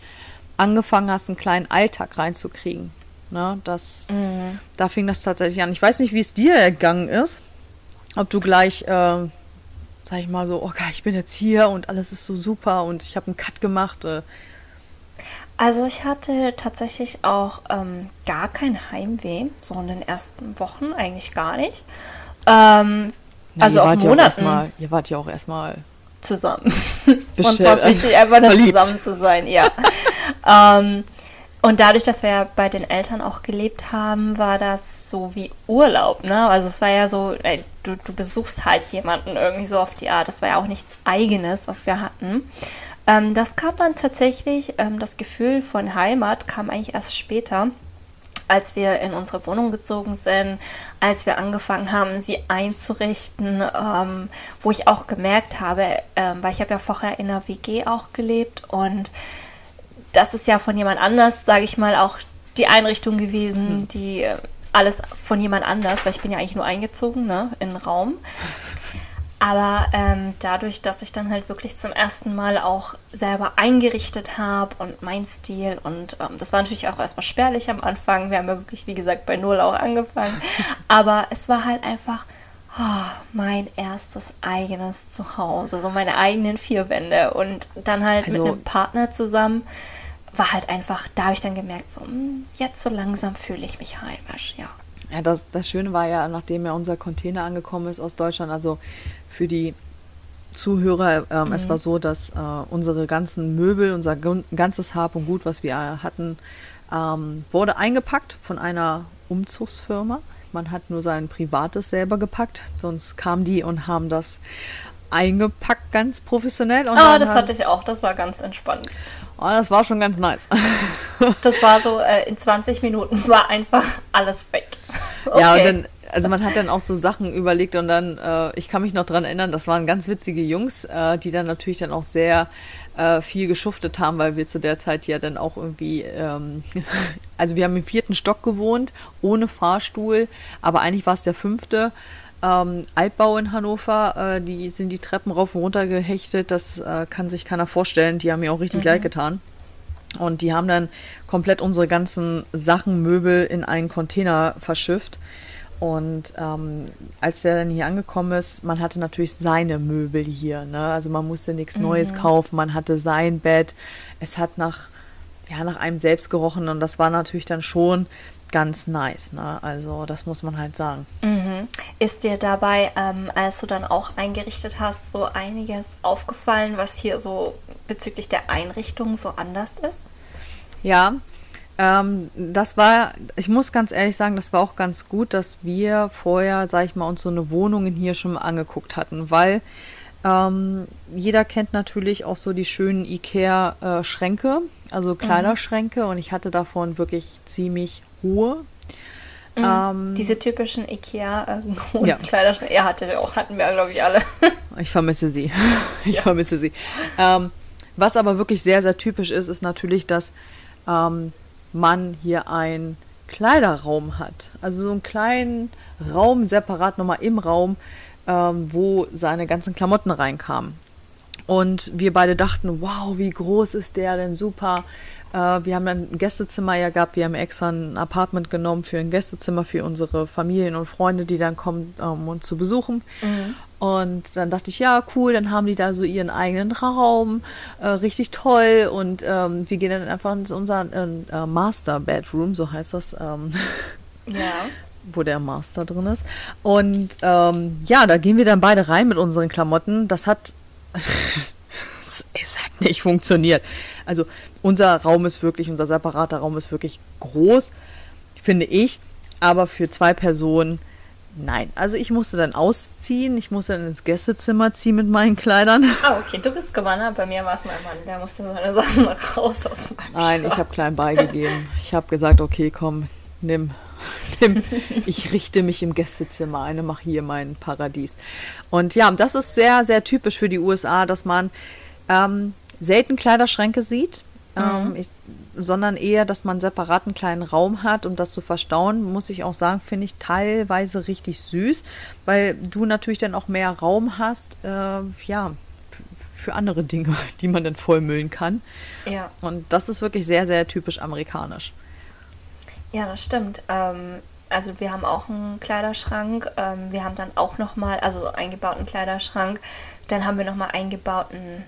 angefangen hast, einen kleinen Alltag reinzukriegen. Ne, das, mhm. Da fing das tatsächlich an. Ich weiß nicht, wie es dir ergangen ist. Ob du gleich, äh, sag ich mal so, okay, ich bin jetzt hier und alles ist so super und ich habe einen Cut gemacht. Äh. Also ich hatte tatsächlich auch ähm, gar kein Heimweh, so in den ersten Wochen eigentlich gar nicht. Ähm, nee, also auf Monaten. Ja ihr wart ja auch erstmal zusammen. Und zwar ist wichtig, einfach nur zusammen zu sein, ja. Ähm, und dadurch, dass wir ja bei den Eltern auch gelebt haben, war das so wie Urlaub, ne? Also es war ja so, ey, du, du besuchst halt jemanden irgendwie so auf die Art. Das war ja auch nichts Eigenes, was wir hatten. Ähm, das kam dann tatsächlich, ähm, das Gefühl von Heimat kam eigentlich erst später als wir in unsere Wohnung gezogen sind, als wir angefangen haben, sie einzurichten, ähm, wo ich auch gemerkt habe, ähm, weil ich habe ja vorher in einer WG auch gelebt und das ist ja von jemand anders, sage ich mal, auch die Einrichtung gewesen, mhm. die äh, alles von jemand anders, weil ich bin ja eigentlich nur eingezogen, ne, in den Raum. Aber ähm, dadurch, dass ich dann halt wirklich zum ersten Mal auch selber eingerichtet habe und mein Stil und ähm, das war natürlich auch erstmal spärlich am Anfang. Wir haben ja wirklich, wie gesagt, bei Null auch angefangen. Aber es war halt einfach oh, mein erstes eigenes Zuhause, so meine eigenen vier Wände und dann halt also, mit einem Partner zusammen war halt einfach, da habe ich dann gemerkt, so hm, jetzt so langsam fühle ich mich heimisch, ja. Ja, das, das Schöne war ja, nachdem ja unser Container angekommen ist aus Deutschland, also für die Zuhörer, ähm, mhm. es war so, dass äh, unsere ganzen Möbel, unser ganzes Hab und Gut, was wir hatten, ähm, wurde eingepackt von einer Umzugsfirma. Man hat nur sein privates selber gepackt, sonst kamen die und haben das eingepackt, ganz professionell. Ah, oh, das hatte ich auch, das war ganz entspannt. Oh, das war schon ganz nice. das war so, äh, in 20 Minuten war einfach alles weg. Okay. Ja, und dann also man hat dann auch so Sachen überlegt und dann, äh, ich kann mich noch dran erinnern, das waren ganz witzige Jungs, äh, die dann natürlich dann auch sehr äh, viel geschuftet haben, weil wir zu der Zeit ja dann auch irgendwie, ähm, also wir haben im vierten Stock gewohnt, ohne Fahrstuhl, aber eigentlich war es der fünfte. Ähm, Altbau in Hannover, äh, die sind die Treppen rauf und runter gehechtet, das äh, kann sich keiner vorstellen, die haben mir auch richtig mhm. leid getan. Und die haben dann komplett unsere ganzen Sachen, Möbel in einen Container verschifft. Und ähm, als der dann hier angekommen ist, man hatte natürlich seine Möbel hier. Ne? Also man musste nichts Neues mhm. kaufen, man hatte sein Bett. Es hat nach, ja, nach einem selbst gerochen und das war natürlich dann schon ganz nice. Ne? Also das muss man halt sagen. Mhm. Ist dir dabei, ähm, als du dann auch eingerichtet hast, so einiges aufgefallen, was hier so bezüglich der Einrichtung so anders ist? Ja, ähm, das war, ich muss ganz ehrlich sagen, das war auch ganz gut, dass wir vorher, sag ich mal, uns so eine Wohnung hier schon mal angeguckt hatten, weil ähm, jeder kennt natürlich auch so die schönen Ikea-Schränke, äh, also mhm. Kleiderschränke mhm. und ich hatte davon wirklich ziemlich hohe. Mhm. Ähm, Diese typischen Ikea äh, ja. Kleiderschränke, ja, hatte auch, hatten wir, glaube ich, alle. ich vermisse sie. ich ja. vermisse sie. Ähm, was aber wirklich sehr, sehr typisch ist, ist natürlich, dass ähm, man hier einen Kleiderraum hat. Also so einen kleinen Raum separat nochmal im Raum, ähm, wo seine ganzen Klamotten reinkamen. Und wir beide dachten, wow, wie groß ist der denn super. Äh, wir haben ein Gästezimmer ja gehabt, wir haben extra ein Apartment genommen für ein Gästezimmer für unsere Familien und Freunde, die dann kommen, um ähm, uns zu besuchen. Mhm. Und dann dachte ich, ja, cool, dann haben die da so ihren eigenen Raum, äh, richtig toll. Und ähm, wir gehen dann einfach in unseren äh, Master Bedroom, so heißt das. Ähm, ja. Wo der Master drin ist. Und ähm, ja, da gehen wir dann beide rein mit unseren Klamotten. Das hat. es hat nicht funktioniert. Also unser Raum ist wirklich, unser separater Raum ist wirklich groß, finde ich. Aber für zwei Personen Nein, also ich musste dann ausziehen, ich musste dann ins Gästezimmer ziehen mit meinen Kleidern. Ah, okay, du bist gewandert. Bei mir war es mein Mann, der musste seine Sachen raus aus meinem Nein, Schrank. ich habe klein beigegeben. Ich habe gesagt, okay, komm, nimm, nimm. Ich richte mich im Gästezimmer ein und mache hier mein Paradies. Und ja, das ist sehr, sehr typisch für die USA, dass man ähm, selten Kleiderschränke sieht. Ähm, mhm. ich, sondern eher, dass man einen separaten kleinen Raum hat, um das zu verstauen, muss ich auch sagen, finde ich teilweise richtig süß, weil du natürlich dann auch mehr Raum hast, äh, ja, für andere Dinge, die man dann vollmüllen kann. Ja. Und das ist wirklich sehr, sehr typisch amerikanisch. Ja, das stimmt. Ähm, also wir haben auch einen Kleiderschrank. Ähm, wir haben dann auch nochmal, also eingebauten Kleiderschrank. Dann haben wir nochmal eingebauten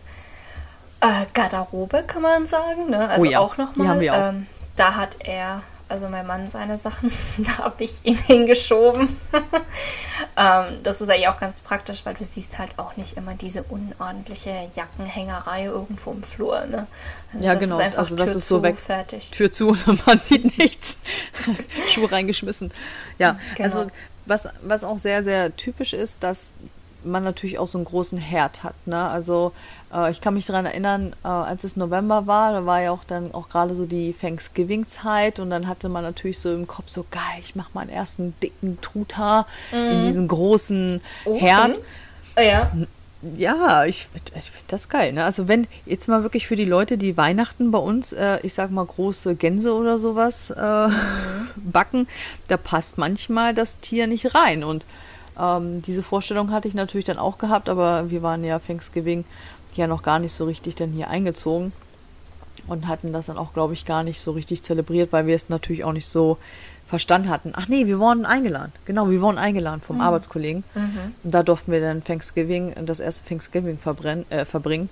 äh, Garderobe, kann man sagen. Ne? Also oh ja, auch nochmal. Ähm, da hat er Also mein Mann seine Sachen, da habe ich ihn hingeschoben. ähm, das ist eigentlich auch ganz praktisch, weil du siehst halt auch nicht immer diese unordentliche Jackenhängerei irgendwo im Flur. Ne? Also ja, genau. also das Tür ist so weg. Fertig. Tür zu und man sieht nichts. Schuhe reingeschmissen. Ja, genau. also was, was auch sehr, sehr typisch ist, dass man natürlich auch so einen großen Herd hat. Ne? Also äh, ich kann mich daran erinnern, äh, als es November war, da war ja auch dann auch gerade so die Thanksgiving-Zeit und dann hatte man natürlich so im Kopf so, geil, ich mache meinen ersten dicken Truthahn mhm. in diesen großen okay. Herd. Oh, ja. Ja, ich, ich finde das geil. Ne? Also wenn jetzt mal wirklich für die Leute, die Weihnachten bei uns, äh, ich sag mal große Gänse oder sowas äh, mhm. backen, da passt manchmal das Tier nicht rein. Und ähm, diese Vorstellung hatte ich natürlich dann auch gehabt, aber wir waren ja Thanksgiving ja noch gar nicht so richtig dann hier eingezogen und hatten das dann auch, glaube ich, gar nicht so richtig zelebriert, weil wir es natürlich auch nicht so verstanden hatten. Ach nee, wir wurden eingeladen. Genau, wir wurden eingeladen vom mhm. Arbeitskollegen. Mhm. Und da durften wir dann Thanksgiving, das erste Thanksgiving äh, verbringen.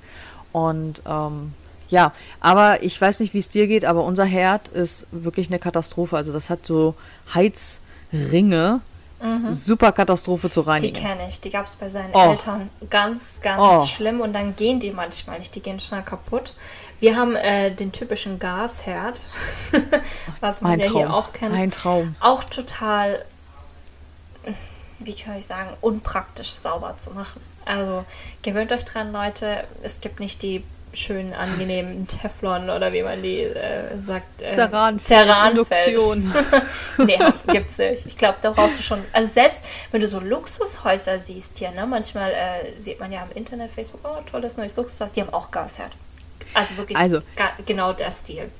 Und ähm, ja, aber ich weiß nicht, wie es dir geht, aber unser Herd ist wirklich eine Katastrophe. Also das hat so Heizringe, Mhm. Super Katastrophe zu reinigen. Die kenne ich. Die gab es bei seinen oh. Eltern. Ganz, ganz oh. schlimm. Und dann gehen die manchmal nicht. Die gehen schnell kaputt. Wir haben äh, den typischen Gasherd, was man ja hier auch kennt. Ein Traum. Auch total, wie kann ich sagen, unpraktisch sauber zu machen. Also gewöhnt euch dran, Leute. Es gibt nicht die schönen, angenehmen Teflon oder wie man die äh, sagt. Äh, Zerran Zerraninduktion. nee, gibt's nicht. Ich glaube, da brauchst du schon. Also selbst wenn du so Luxushäuser siehst hier, ne, manchmal äh, sieht man ja im Internet, Facebook, oh, tolles neues Luxushaus, die haben auch Gasherd. Also wirklich also, genau der Stil.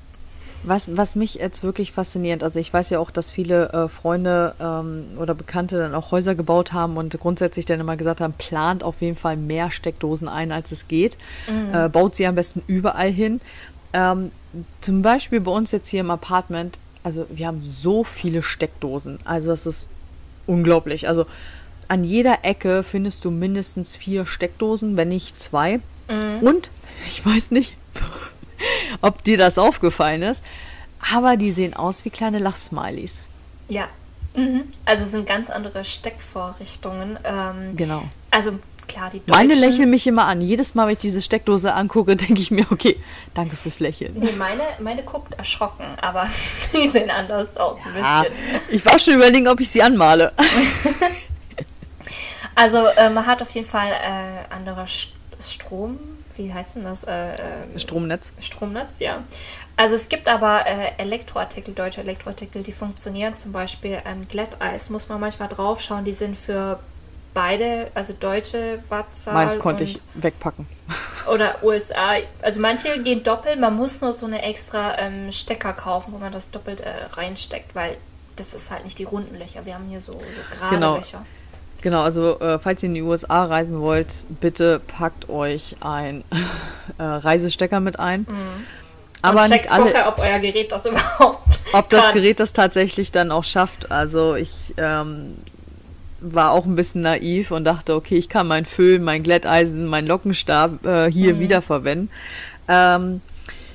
Was, was mich jetzt wirklich fasziniert, also ich weiß ja auch, dass viele äh, Freunde ähm, oder Bekannte dann auch Häuser gebaut haben und grundsätzlich dann immer gesagt haben, plant auf jeden Fall mehr Steckdosen ein, als es geht. Mhm. Äh, baut sie am besten überall hin. Ähm, zum Beispiel bei uns jetzt hier im Apartment, also wir haben so viele Steckdosen. Also das ist unglaublich. Also an jeder Ecke findest du mindestens vier Steckdosen, wenn nicht zwei. Mhm. Und ich weiß nicht, ob dir das aufgefallen ist. Aber die sehen aus wie kleine Lachsmilies. Ja. Mhm. Also sind ganz andere Steckvorrichtungen. Ähm, genau. Also klar, die Deutschen... Meine lächeln mich immer an. Jedes Mal, wenn ich diese Steckdose angucke, denke ich mir, okay, danke fürs Lächeln. Nee, meine, meine guckt erschrocken, aber die sehen anders aus. Ja, ich war schon überlegen, ob ich sie anmale. also äh, man hat auf jeden Fall äh, andere Strom wie heißt denn das? Äh, ähm, Stromnetz. Stromnetz, ja. Also es gibt aber äh, Elektroartikel, deutsche Elektroartikel, die funktionieren. Zum Beispiel ähm, Glätteis muss man manchmal drauf schauen. Die sind für beide, also deutsche Wattzahl. Meins konnte ich wegpacken. Oder USA. Also manche gehen doppelt. Man muss nur so eine extra ähm, Stecker kaufen, wo man das doppelt äh, reinsteckt, weil das ist halt nicht die runden Löcher. Wir haben hier so, so gerade genau. Löcher. Genau, also äh, falls ihr in die USA reisen wollt, bitte packt euch ein äh, Reisestecker mit ein. Mhm. Aber Und nicht alle. Vorher, ob euer Gerät das überhaupt. Ob kann. das Gerät das tatsächlich dann auch schafft. Also ich ähm, war auch ein bisschen naiv und dachte, okay, ich kann mein Föhn, mein Glätteisen, mein Lockenstab äh, hier mhm. wiederverwenden. Ähm,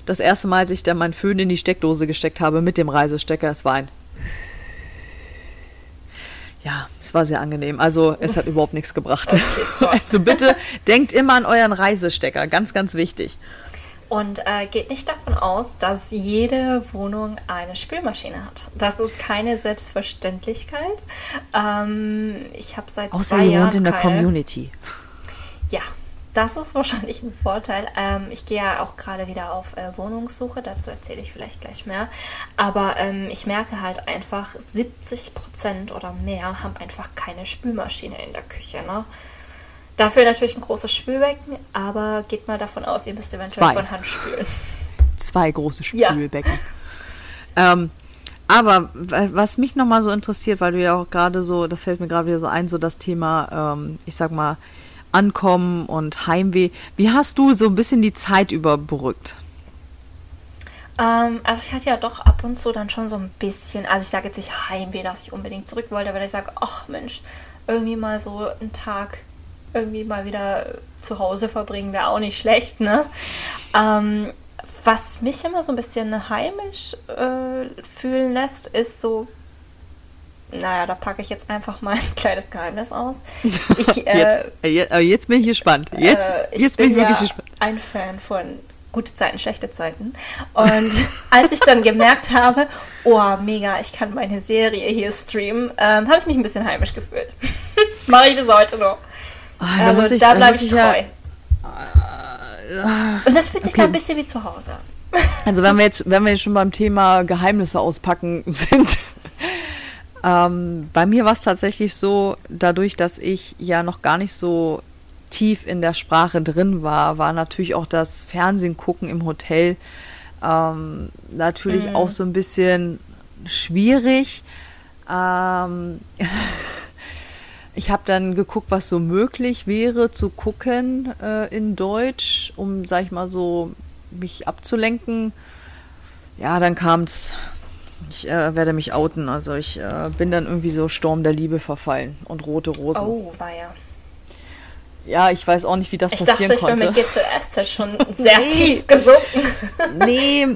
das erste Mal, als ich dann mein Föhn in die Steckdose gesteckt habe mit dem Reisestecker, es war ein ja, es war sehr angenehm. Also es hat überhaupt nichts gebracht. Okay, also bitte denkt immer an euren Reisestecker, ganz, ganz wichtig. Und äh, geht nicht davon aus, dass jede Wohnung eine Spülmaschine hat. Das ist keine Selbstverständlichkeit. Ähm, ich habe seit Außer zwei ihr Jahren wohnt in der Community. Ja, das ist wahrscheinlich ein Vorteil. Ähm, ich gehe ja auch gerade wieder auf äh, Wohnungssuche, dazu erzähle ich vielleicht gleich mehr. Aber ähm, ich merke halt einfach, 70 Prozent oder mehr haben einfach keine Spülmaschine in der Küche. Ne? Dafür natürlich ein großes Spülbecken, aber geht mal davon aus, ihr müsst eventuell Zwei. von Hand spülen. Zwei große Spülbecken. Ja. Ähm, aber was mich nochmal so interessiert, weil du ja auch gerade so, das fällt mir gerade wieder so ein, so das Thema, ähm, ich sag mal, Ankommen und Heimweh. Wie hast du so ein bisschen die Zeit überbrückt? Ähm, also ich hatte ja doch ab und zu dann schon so ein bisschen, also ich sage jetzt nicht Heimweh, dass ich unbedingt zurück wollte, aber ich sage, ach Mensch, irgendwie mal so einen Tag irgendwie mal wieder zu Hause verbringen wäre auch nicht schlecht, ne? Ähm, was mich immer so ein bisschen heimisch äh, fühlen lässt, ist so, naja, da packe ich jetzt einfach mal ein kleines Geheimnis aus. Ich, äh, jetzt, äh, jetzt, bin ich gespannt. Jetzt, äh, jetzt bin, bin ich wirklich ja gespannt. Ein Fan von gute Zeiten, schlechte Zeiten. Und als ich dann gemerkt habe, oh, mega, ich kann meine Serie hier streamen, ähm, habe ich mich ein bisschen heimisch gefühlt. Mache ich bis heute noch. Oh, also ich, da bleibe ich treu. Ja, äh, Und das fühlt sich okay. dann ein bisschen wie zu Hause Also wenn wir jetzt, wenn wir jetzt schon beim Thema Geheimnisse auspacken sind, ähm, bei mir war es tatsächlich so, dadurch, dass ich ja noch gar nicht so tief in der Sprache drin war, war natürlich auch das Fernsehen gucken im Hotel ähm, natürlich mhm. auch so ein bisschen schwierig. Ähm, ich habe dann geguckt, was so möglich wäre zu gucken äh, in Deutsch, um, sag ich mal so, mich abzulenken. Ja, dann kam es, ich äh, werde mich outen, also ich äh, bin dann irgendwie so Sturm der Liebe verfallen und rote Rosen. Oh, war ja. Ja, ich weiß auch nicht, wie das ich passieren dachte, konnte. Ich bin mit GZSZ schon sehr nee. tief gesunken. nee,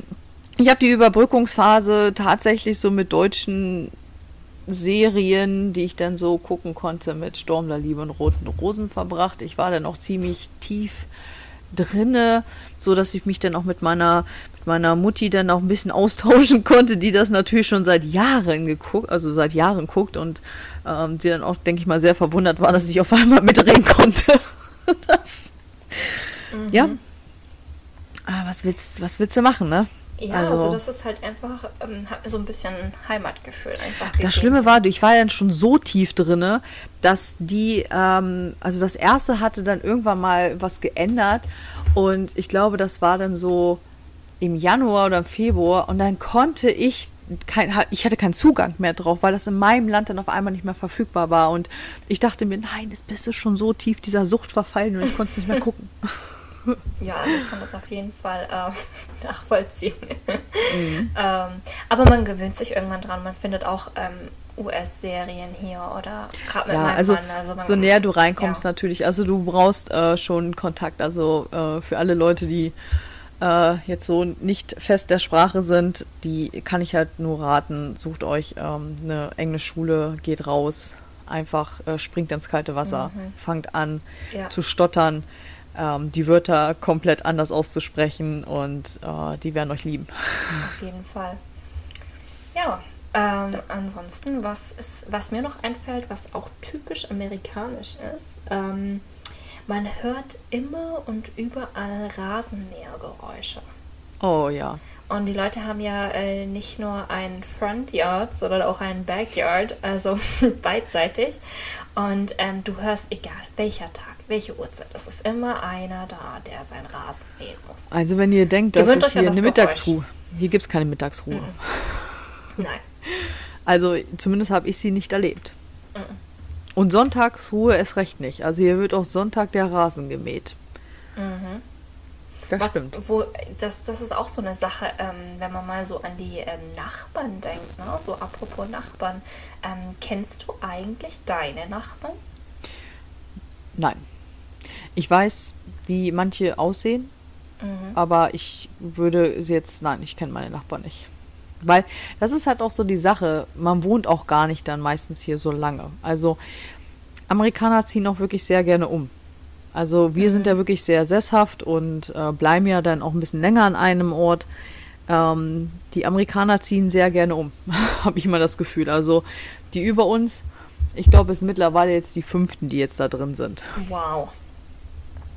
ich habe die Überbrückungsphase tatsächlich so mit deutschen Serien, die ich dann so gucken konnte, mit Sturm der Liebe und Roten Rosen verbracht. Ich war dann auch ziemlich tief drinne, so dass ich mich dann auch mit meiner meiner Mutti dann auch ein bisschen austauschen konnte, die das natürlich schon seit Jahren geguckt, also seit Jahren guckt und ähm, sie dann auch, denke ich mal, sehr verwundert war, dass ich auf einmal mitreden konnte. das, mhm. Ja. Aber was willst, was willst du machen, ne? Ja, also, also, das ist halt einfach, ähm, hat mir so ein bisschen Heimatgefühl einfach. Gegeben. Das Schlimme war, ich war dann schon so tief drinne, dass die, ähm, also das erste hatte dann irgendwann mal was geändert und ich glaube, das war dann so im Januar oder im Februar und dann konnte ich kein, ich hatte keinen Zugang mehr drauf, weil das in meinem Land dann auf einmal nicht mehr verfügbar war und ich dachte mir, nein, jetzt bist du schon so tief dieser Sucht verfallen und ich konnte es nicht mehr gucken. Ja, also ich kann das auf jeden Fall äh, nachvollziehen. Mhm. ähm, aber man gewöhnt sich irgendwann dran. Man findet auch ähm, US-Serien hier oder gerade mit ja, meinem also, Mann. Also so näher du reinkommst ja. natürlich. Also du brauchst äh, schon Kontakt. Also äh, für alle Leute, die äh, jetzt so nicht fest der Sprache sind, die kann ich halt nur raten. Sucht euch ähm, eine Englischschule, geht raus, einfach äh, springt ins kalte Wasser, mhm. fangt an ja. zu stottern ähm, die Wörter komplett anders auszusprechen und äh, die werden euch lieben. Auf jeden Fall. Ja, ähm, ansonsten, was, ist, was mir noch einfällt, was auch typisch amerikanisch ist, ähm, man hört immer und überall Rasenmähergeräusche. Oh ja. Und die Leute haben ja äh, nicht nur ein Frontyard, sondern auch ein Backyard, also beidseitig. Und ähm, du hörst, egal welcher Tag, welche Uhrzeit. Es ist immer einer da, der seinen Rasen mähen muss. Also wenn ihr denkt, das ist hier eine Mittagsruhe. Hier gibt es keine Mittagsruhe. Mhm. Nein. Also zumindest habe ich sie nicht erlebt. Mhm. Und Sonntagsruhe ist recht nicht. Also hier wird auch Sonntag der Rasen gemäht. Mhm. Das Was, stimmt. Wo, das, das ist auch so eine Sache, ähm, wenn man mal so an die ähm, Nachbarn denkt. Ne? So apropos Nachbarn. Ähm, kennst du eigentlich deine Nachbarn? Nein. Ich weiß, wie manche aussehen, mhm. aber ich würde sie jetzt, nein, ich kenne meine Nachbarn nicht. Weil das ist halt auch so die Sache, man wohnt auch gar nicht dann meistens hier so lange. Also Amerikaner ziehen auch wirklich sehr gerne um. Also wir mhm. sind ja wirklich sehr sesshaft und äh, bleiben ja dann auch ein bisschen länger an einem Ort. Ähm, die Amerikaner ziehen sehr gerne um, habe ich immer das Gefühl. Also die über uns, ich glaube, es sind mittlerweile jetzt die fünften, die jetzt da drin sind. Wow.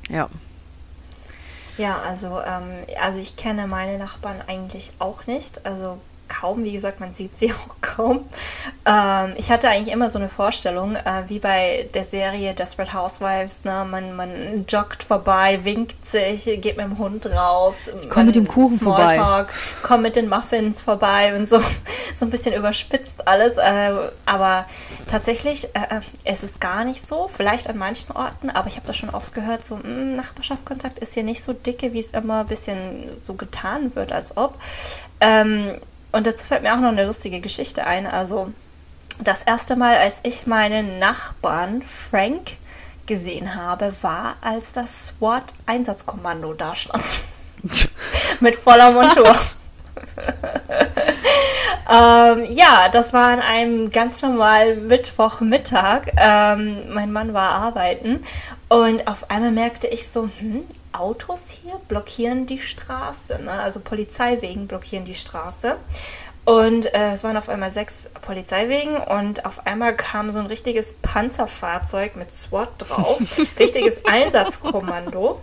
Ja. Ja, also, ähm, also ich kenne meine Nachbarn eigentlich auch nicht. Also kaum, wie gesagt, man sieht sie auch kaum. Ähm, ich hatte eigentlich immer so eine Vorstellung, äh, wie bei der Serie Desperate Housewives, ne? man, man joggt vorbei, winkt sich, geht mit dem Hund raus. Komm mit dem Kuchen Smalltalk, vorbei. Komm mit den Muffins vorbei und so, so ein bisschen überspitzt alles. Äh, aber tatsächlich, äh, äh es ist gar nicht so, vielleicht an manchen Orten, aber ich habe das schon oft gehört, so mh, hm, Nachbarschaftskontakt ist hier nicht so dicke, wie es immer ein bisschen so getan wird, als ob. Ähm, und dazu fällt mir auch noch eine lustige Geschichte ein. Also das erste Mal, als ich meinen Nachbarn Frank gesehen habe, war, als das SWAT-Einsatzkommando da stand. Mit voller Montur. ähm, ja, das war an einem ganz normalen Mittwochmittag. Ähm, mein Mann war arbeiten und auf einmal merkte ich so, hm, Autos hier blockieren die Straße, ne? also Polizeiwegen blockieren die Straße. Und äh, es waren auf einmal sechs Polizeiwegen und auf einmal kam so ein richtiges Panzerfahrzeug mit SWAT drauf, richtiges Einsatzkommando.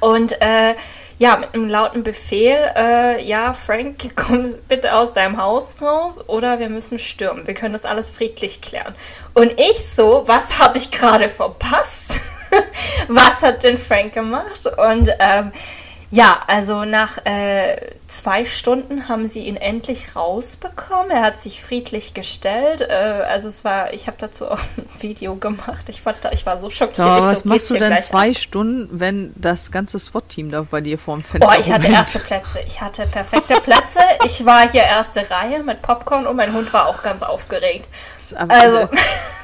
Und äh, ja, mit einem lauten Befehl, äh, ja, Frank, komm bitte aus deinem Haus raus oder wir müssen stürmen. Wir können das alles friedlich klären. Und ich so, was habe ich gerade verpasst? was hat denn Frank gemacht? Und ähm, ja, also nach äh, zwei Stunden haben sie ihn endlich rausbekommen. Er hat sich friedlich gestellt. Äh, also es war, ich habe dazu auch ein Video gemacht. Ich, fand, ich war so schockiert. Ja, aber was machst du denn zwei an. Stunden, wenn das ganze SWAT-Team da bei dir vor dem Fenster Oh, ich hatte erste Plätze. Ich hatte perfekte Plätze. ich war hier erste Reihe mit Popcorn und mein Hund war auch ganz aufgeregt. Also...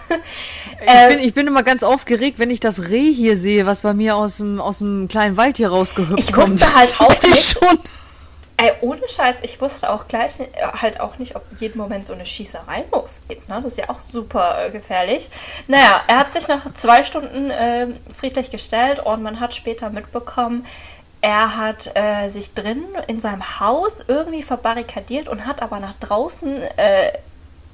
Ich bin, ähm, ich bin immer ganz aufgeregt, wenn ich das Reh hier sehe, was bei mir aus dem, aus dem kleinen Wald hier rausgehüpft ich kommt. Ich wusste halt auch nicht. Schon. Ey, ohne Scheiß, ich wusste auch gleich äh, halt auch nicht, ob jeden Moment so eine Schießerei losgeht. Ne? Das ist ja auch super äh, gefährlich. Naja, er hat sich nach zwei Stunden äh, friedlich gestellt und man hat später mitbekommen, er hat äh, sich drin in seinem Haus irgendwie verbarrikadiert und hat aber nach draußen äh,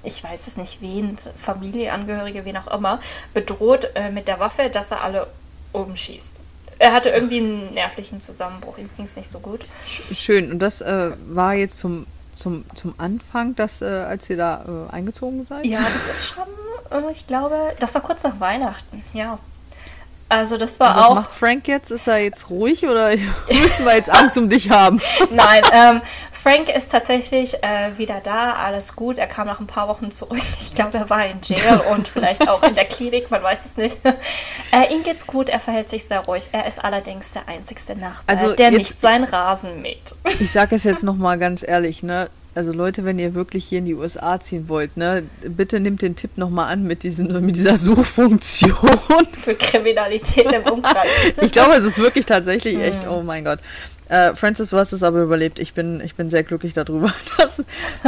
ich weiß es nicht, wen, Familienangehörige, wen auch immer, bedroht äh, mit der Waffe, dass er alle umschießt. Er hatte irgendwie einen nervlichen Zusammenbruch, ihm ging es nicht so gut. Schön, und das äh, war jetzt zum, zum, zum Anfang, dass, äh, als ihr da äh, eingezogen seid? Ja, das ist schon, äh, ich glaube, das war kurz nach Weihnachten, ja. Also das war was auch. Was macht Frank jetzt? Ist er jetzt ruhig oder müssen wir jetzt Angst um dich haben? Nein, ähm, Frank ist tatsächlich äh, wieder da, alles gut. Er kam nach ein paar Wochen zurück. Ich glaube, er war in Jail und vielleicht auch in der Klinik, man weiß es nicht. Äh, ihm geht's gut, er verhält sich sehr ruhig. Er ist allerdings der einzigste Nachbar, also der jetzt, nicht seinen Rasen mäht. Ich sage es jetzt nochmal ganz ehrlich, ne? Also Leute, wenn ihr wirklich hier in die USA ziehen wollt, ne, bitte nimmt den Tipp nochmal an mit, diesen, mit dieser Suchfunktion. Für Kriminalität im Umkreis. ich glaube, es ist wirklich tatsächlich echt, hm. oh mein Gott. Äh, Francis, du hast es aber überlebt. Ich bin, ich bin sehr glücklich darüber, dass,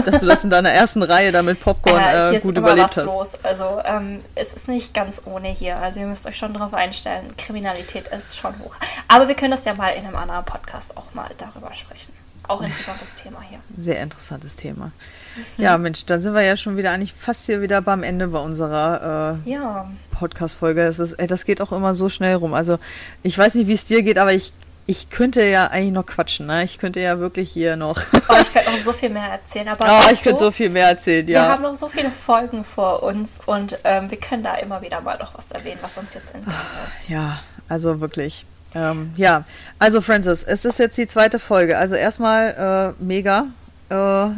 dass du das in deiner ersten Reihe da mit Popcorn äh, gut überlebt hast. Los. Also ähm, es ist nicht ganz ohne hier. Also ihr müsst euch schon darauf einstellen. Kriminalität ist schon hoch. Aber wir können das ja mal in einem anderen Podcast auch mal darüber sprechen. Auch interessantes Thema hier. Sehr interessantes Thema. Mhm. Ja, Mensch, dann sind wir ja schon wieder eigentlich fast hier wieder beim Ende bei unserer äh, ja. Podcast-Folge. Das, das geht auch immer so schnell rum. Also ich weiß nicht, wie es dir geht, aber ich, ich könnte ja eigentlich noch quatschen. Ne? Ich könnte ja wirklich hier noch. oh, ich könnte noch so viel mehr erzählen. Aber oh, ich könnte so viel mehr erzählen, ja. Wir haben noch so viele Folgen vor uns und ähm, wir können da immer wieder mal noch was erwähnen, was uns jetzt entgangen ist. Ja, also wirklich. Ähm, ja, also Francis, es ist jetzt die zweite Folge. Also erstmal äh, mega. Äh,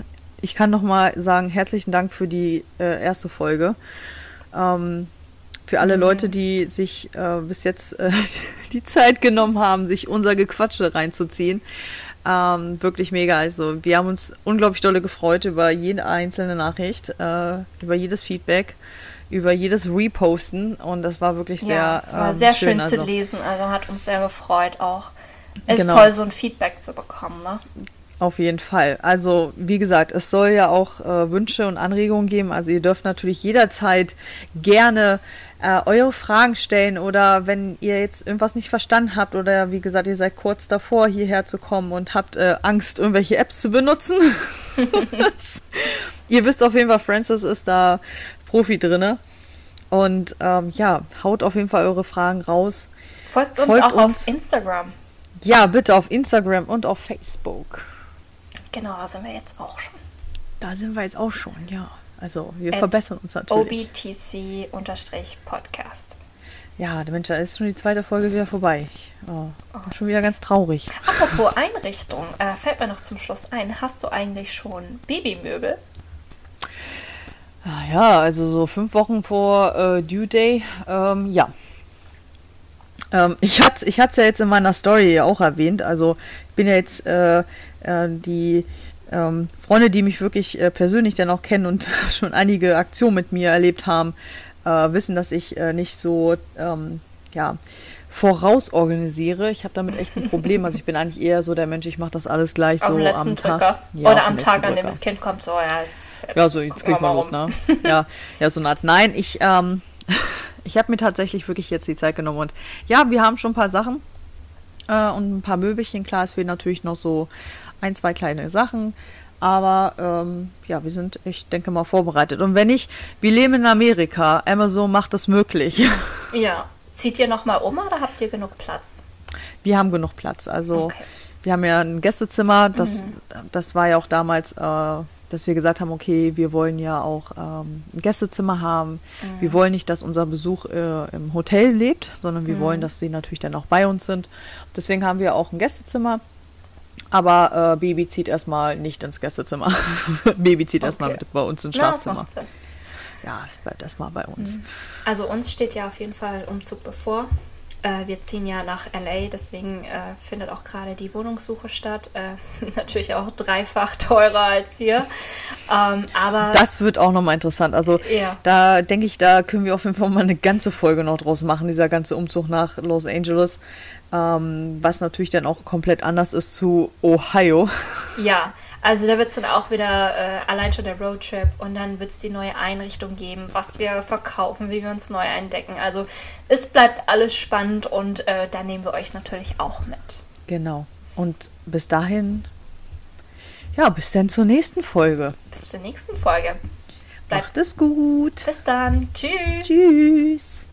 ich kann nochmal sagen, herzlichen Dank für die äh, erste Folge. Ähm, für alle mhm. Leute, die sich äh, bis jetzt äh, die Zeit genommen haben, sich unser Gequatsche reinzuziehen. Ähm, wirklich mega. Also wir haben uns unglaublich dolle gefreut über jede einzelne Nachricht, äh, über jedes Feedback über jedes Reposten und das war wirklich sehr ja, es war ähm, sehr schön, schön also. zu lesen, also hat uns sehr gefreut auch. Es genau. ist toll, so ein Feedback zu bekommen, ne? Auf jeden Fall. Also, wie gesagt, es soll ja auch äh, Wünsche und Anregungen geben. Also, ihr dürft natürlich jederzeit gerne äh, eure Fragen stellen oder wenn ihr jetzt irgendwas nicht verstanden habt oder wie gesagt, ihr seid kurz davor, hierher zu kommen und habt äh, Angst, irgendwelche Apps zu benutzen. ihr wisst auf jeden Fall, Francis ist da Profi drinne. Und ähm, ja, haut auf jeden Fall eure Fragen raus. Folgt uns Folgt auch uns. auf Instagram. Ja, bitte auf Instagram und auf Facebook. Genau, da sind wir jetzt auch schon. Da sind wir jetzt auch schon, ja. Also wir At verbessern uns natürlich. OBTC-Podcast. Ja, Mensch, da ist schon die zweite Folge wieder vorbei. Oh, oh. Schon wieder ganz traurig. Apropos Einrichtung, äh, fällt mir noch zum Schluss ein. Hast du eigentlich schon Babymöbel? Ja, also so fünf Wochen vor äh, Due Day, ähm, ja. Ähm, ich hatte ich es ja jetzt in meiner Story auch erwähnt. Also ich bin ja jetzt äh, äh, die ähm, Freunde, die mich wirklich äh, persönlich dann auch kennen und schon einige Aktionen mit mir erlebt haben, äh, wissen, dass ich äh, nicht so, ähm, ja, vorausorganisiere. Ich habe damit echt ein Problem. Also ich bin eigentlich eher so der Mensch, ich mache das alles gleich Auf so am. Tag. Ja, Oder am Tag, an dem das Kind kommt, so, ja, jetzt. jetzt Ja, so, jetzt wir mal los, ne? Ja, ja, so eine Art. Nein, ich, ähm, ich habe mir tatsächlich wirklich jetzt die Zeit genommen und ja, wir haben schon ein paar Sachen äh, und ein paar Möbelchen. Klar, es fehlen natürlich noch so ein, zwei kleine Sachen. Aber ähm, ja, wir sind, ich denke mal, vorbereitet. Und wenn nicht, wir leben in Amerika. Amazon macht es möglich. Ja. Zieht ihr nochmal um oder habt ihr genug Platz? Wir haben genug Platz. Also Okay. wir haben ja ein Gästezimmer. Das, das war ja auch damals, äh, dass wir gesagt haben, okay, wir wollen ja auch ähm, ein Gästezimmer haben. Wir wollen nicht, dass unser Besuch äh, im Hotel lebt, sondern wir wollen, dass sie natürlich dann auch bei uns sind. Deswegen haben wir auch ein Gästezimmer. Aber äh, Baby zieht erstmal nicht ins Gästezimmer. Baby zieht erstmal Okay. mit bei uns ins Na, Schlafzimmer. Sinn. Ja, das bleibt erstmal bei uns. Also uns steht ja auf jeden Fall Umzug bevor. Äh, wir ziehen ja nach LA, deswegen äh, findet auch gerade die Wohnungssuche statt. Äh, natürlich auch dreifach teurer als hier. Ähm, aber Das wird auch nochmal interessant. Also Ja. da denke ich, da können wir auf jeden Fall mal eine ganze Folge noch draus machen, dieser ganze Umzug nach Los Angeles. Ähm, was natürlich dann auch komplett anders ist zu Ohio. ja, also da wird es dann auch wieder äh, allein schon der Roadtrip und dann wird es die neue Einrichtung geben, was wir verkaufen, wie wir uns neu eindecken. Also es bleibt alles spannend und äh, da nehmen wir euch natürlich auch mit. Genau. Und bis dahin, ja, bis dann zur nächsten Folge. Bis zur nächsten Folge. Bleibt Macht es gut. bis dann. Tschüss. Tschüss.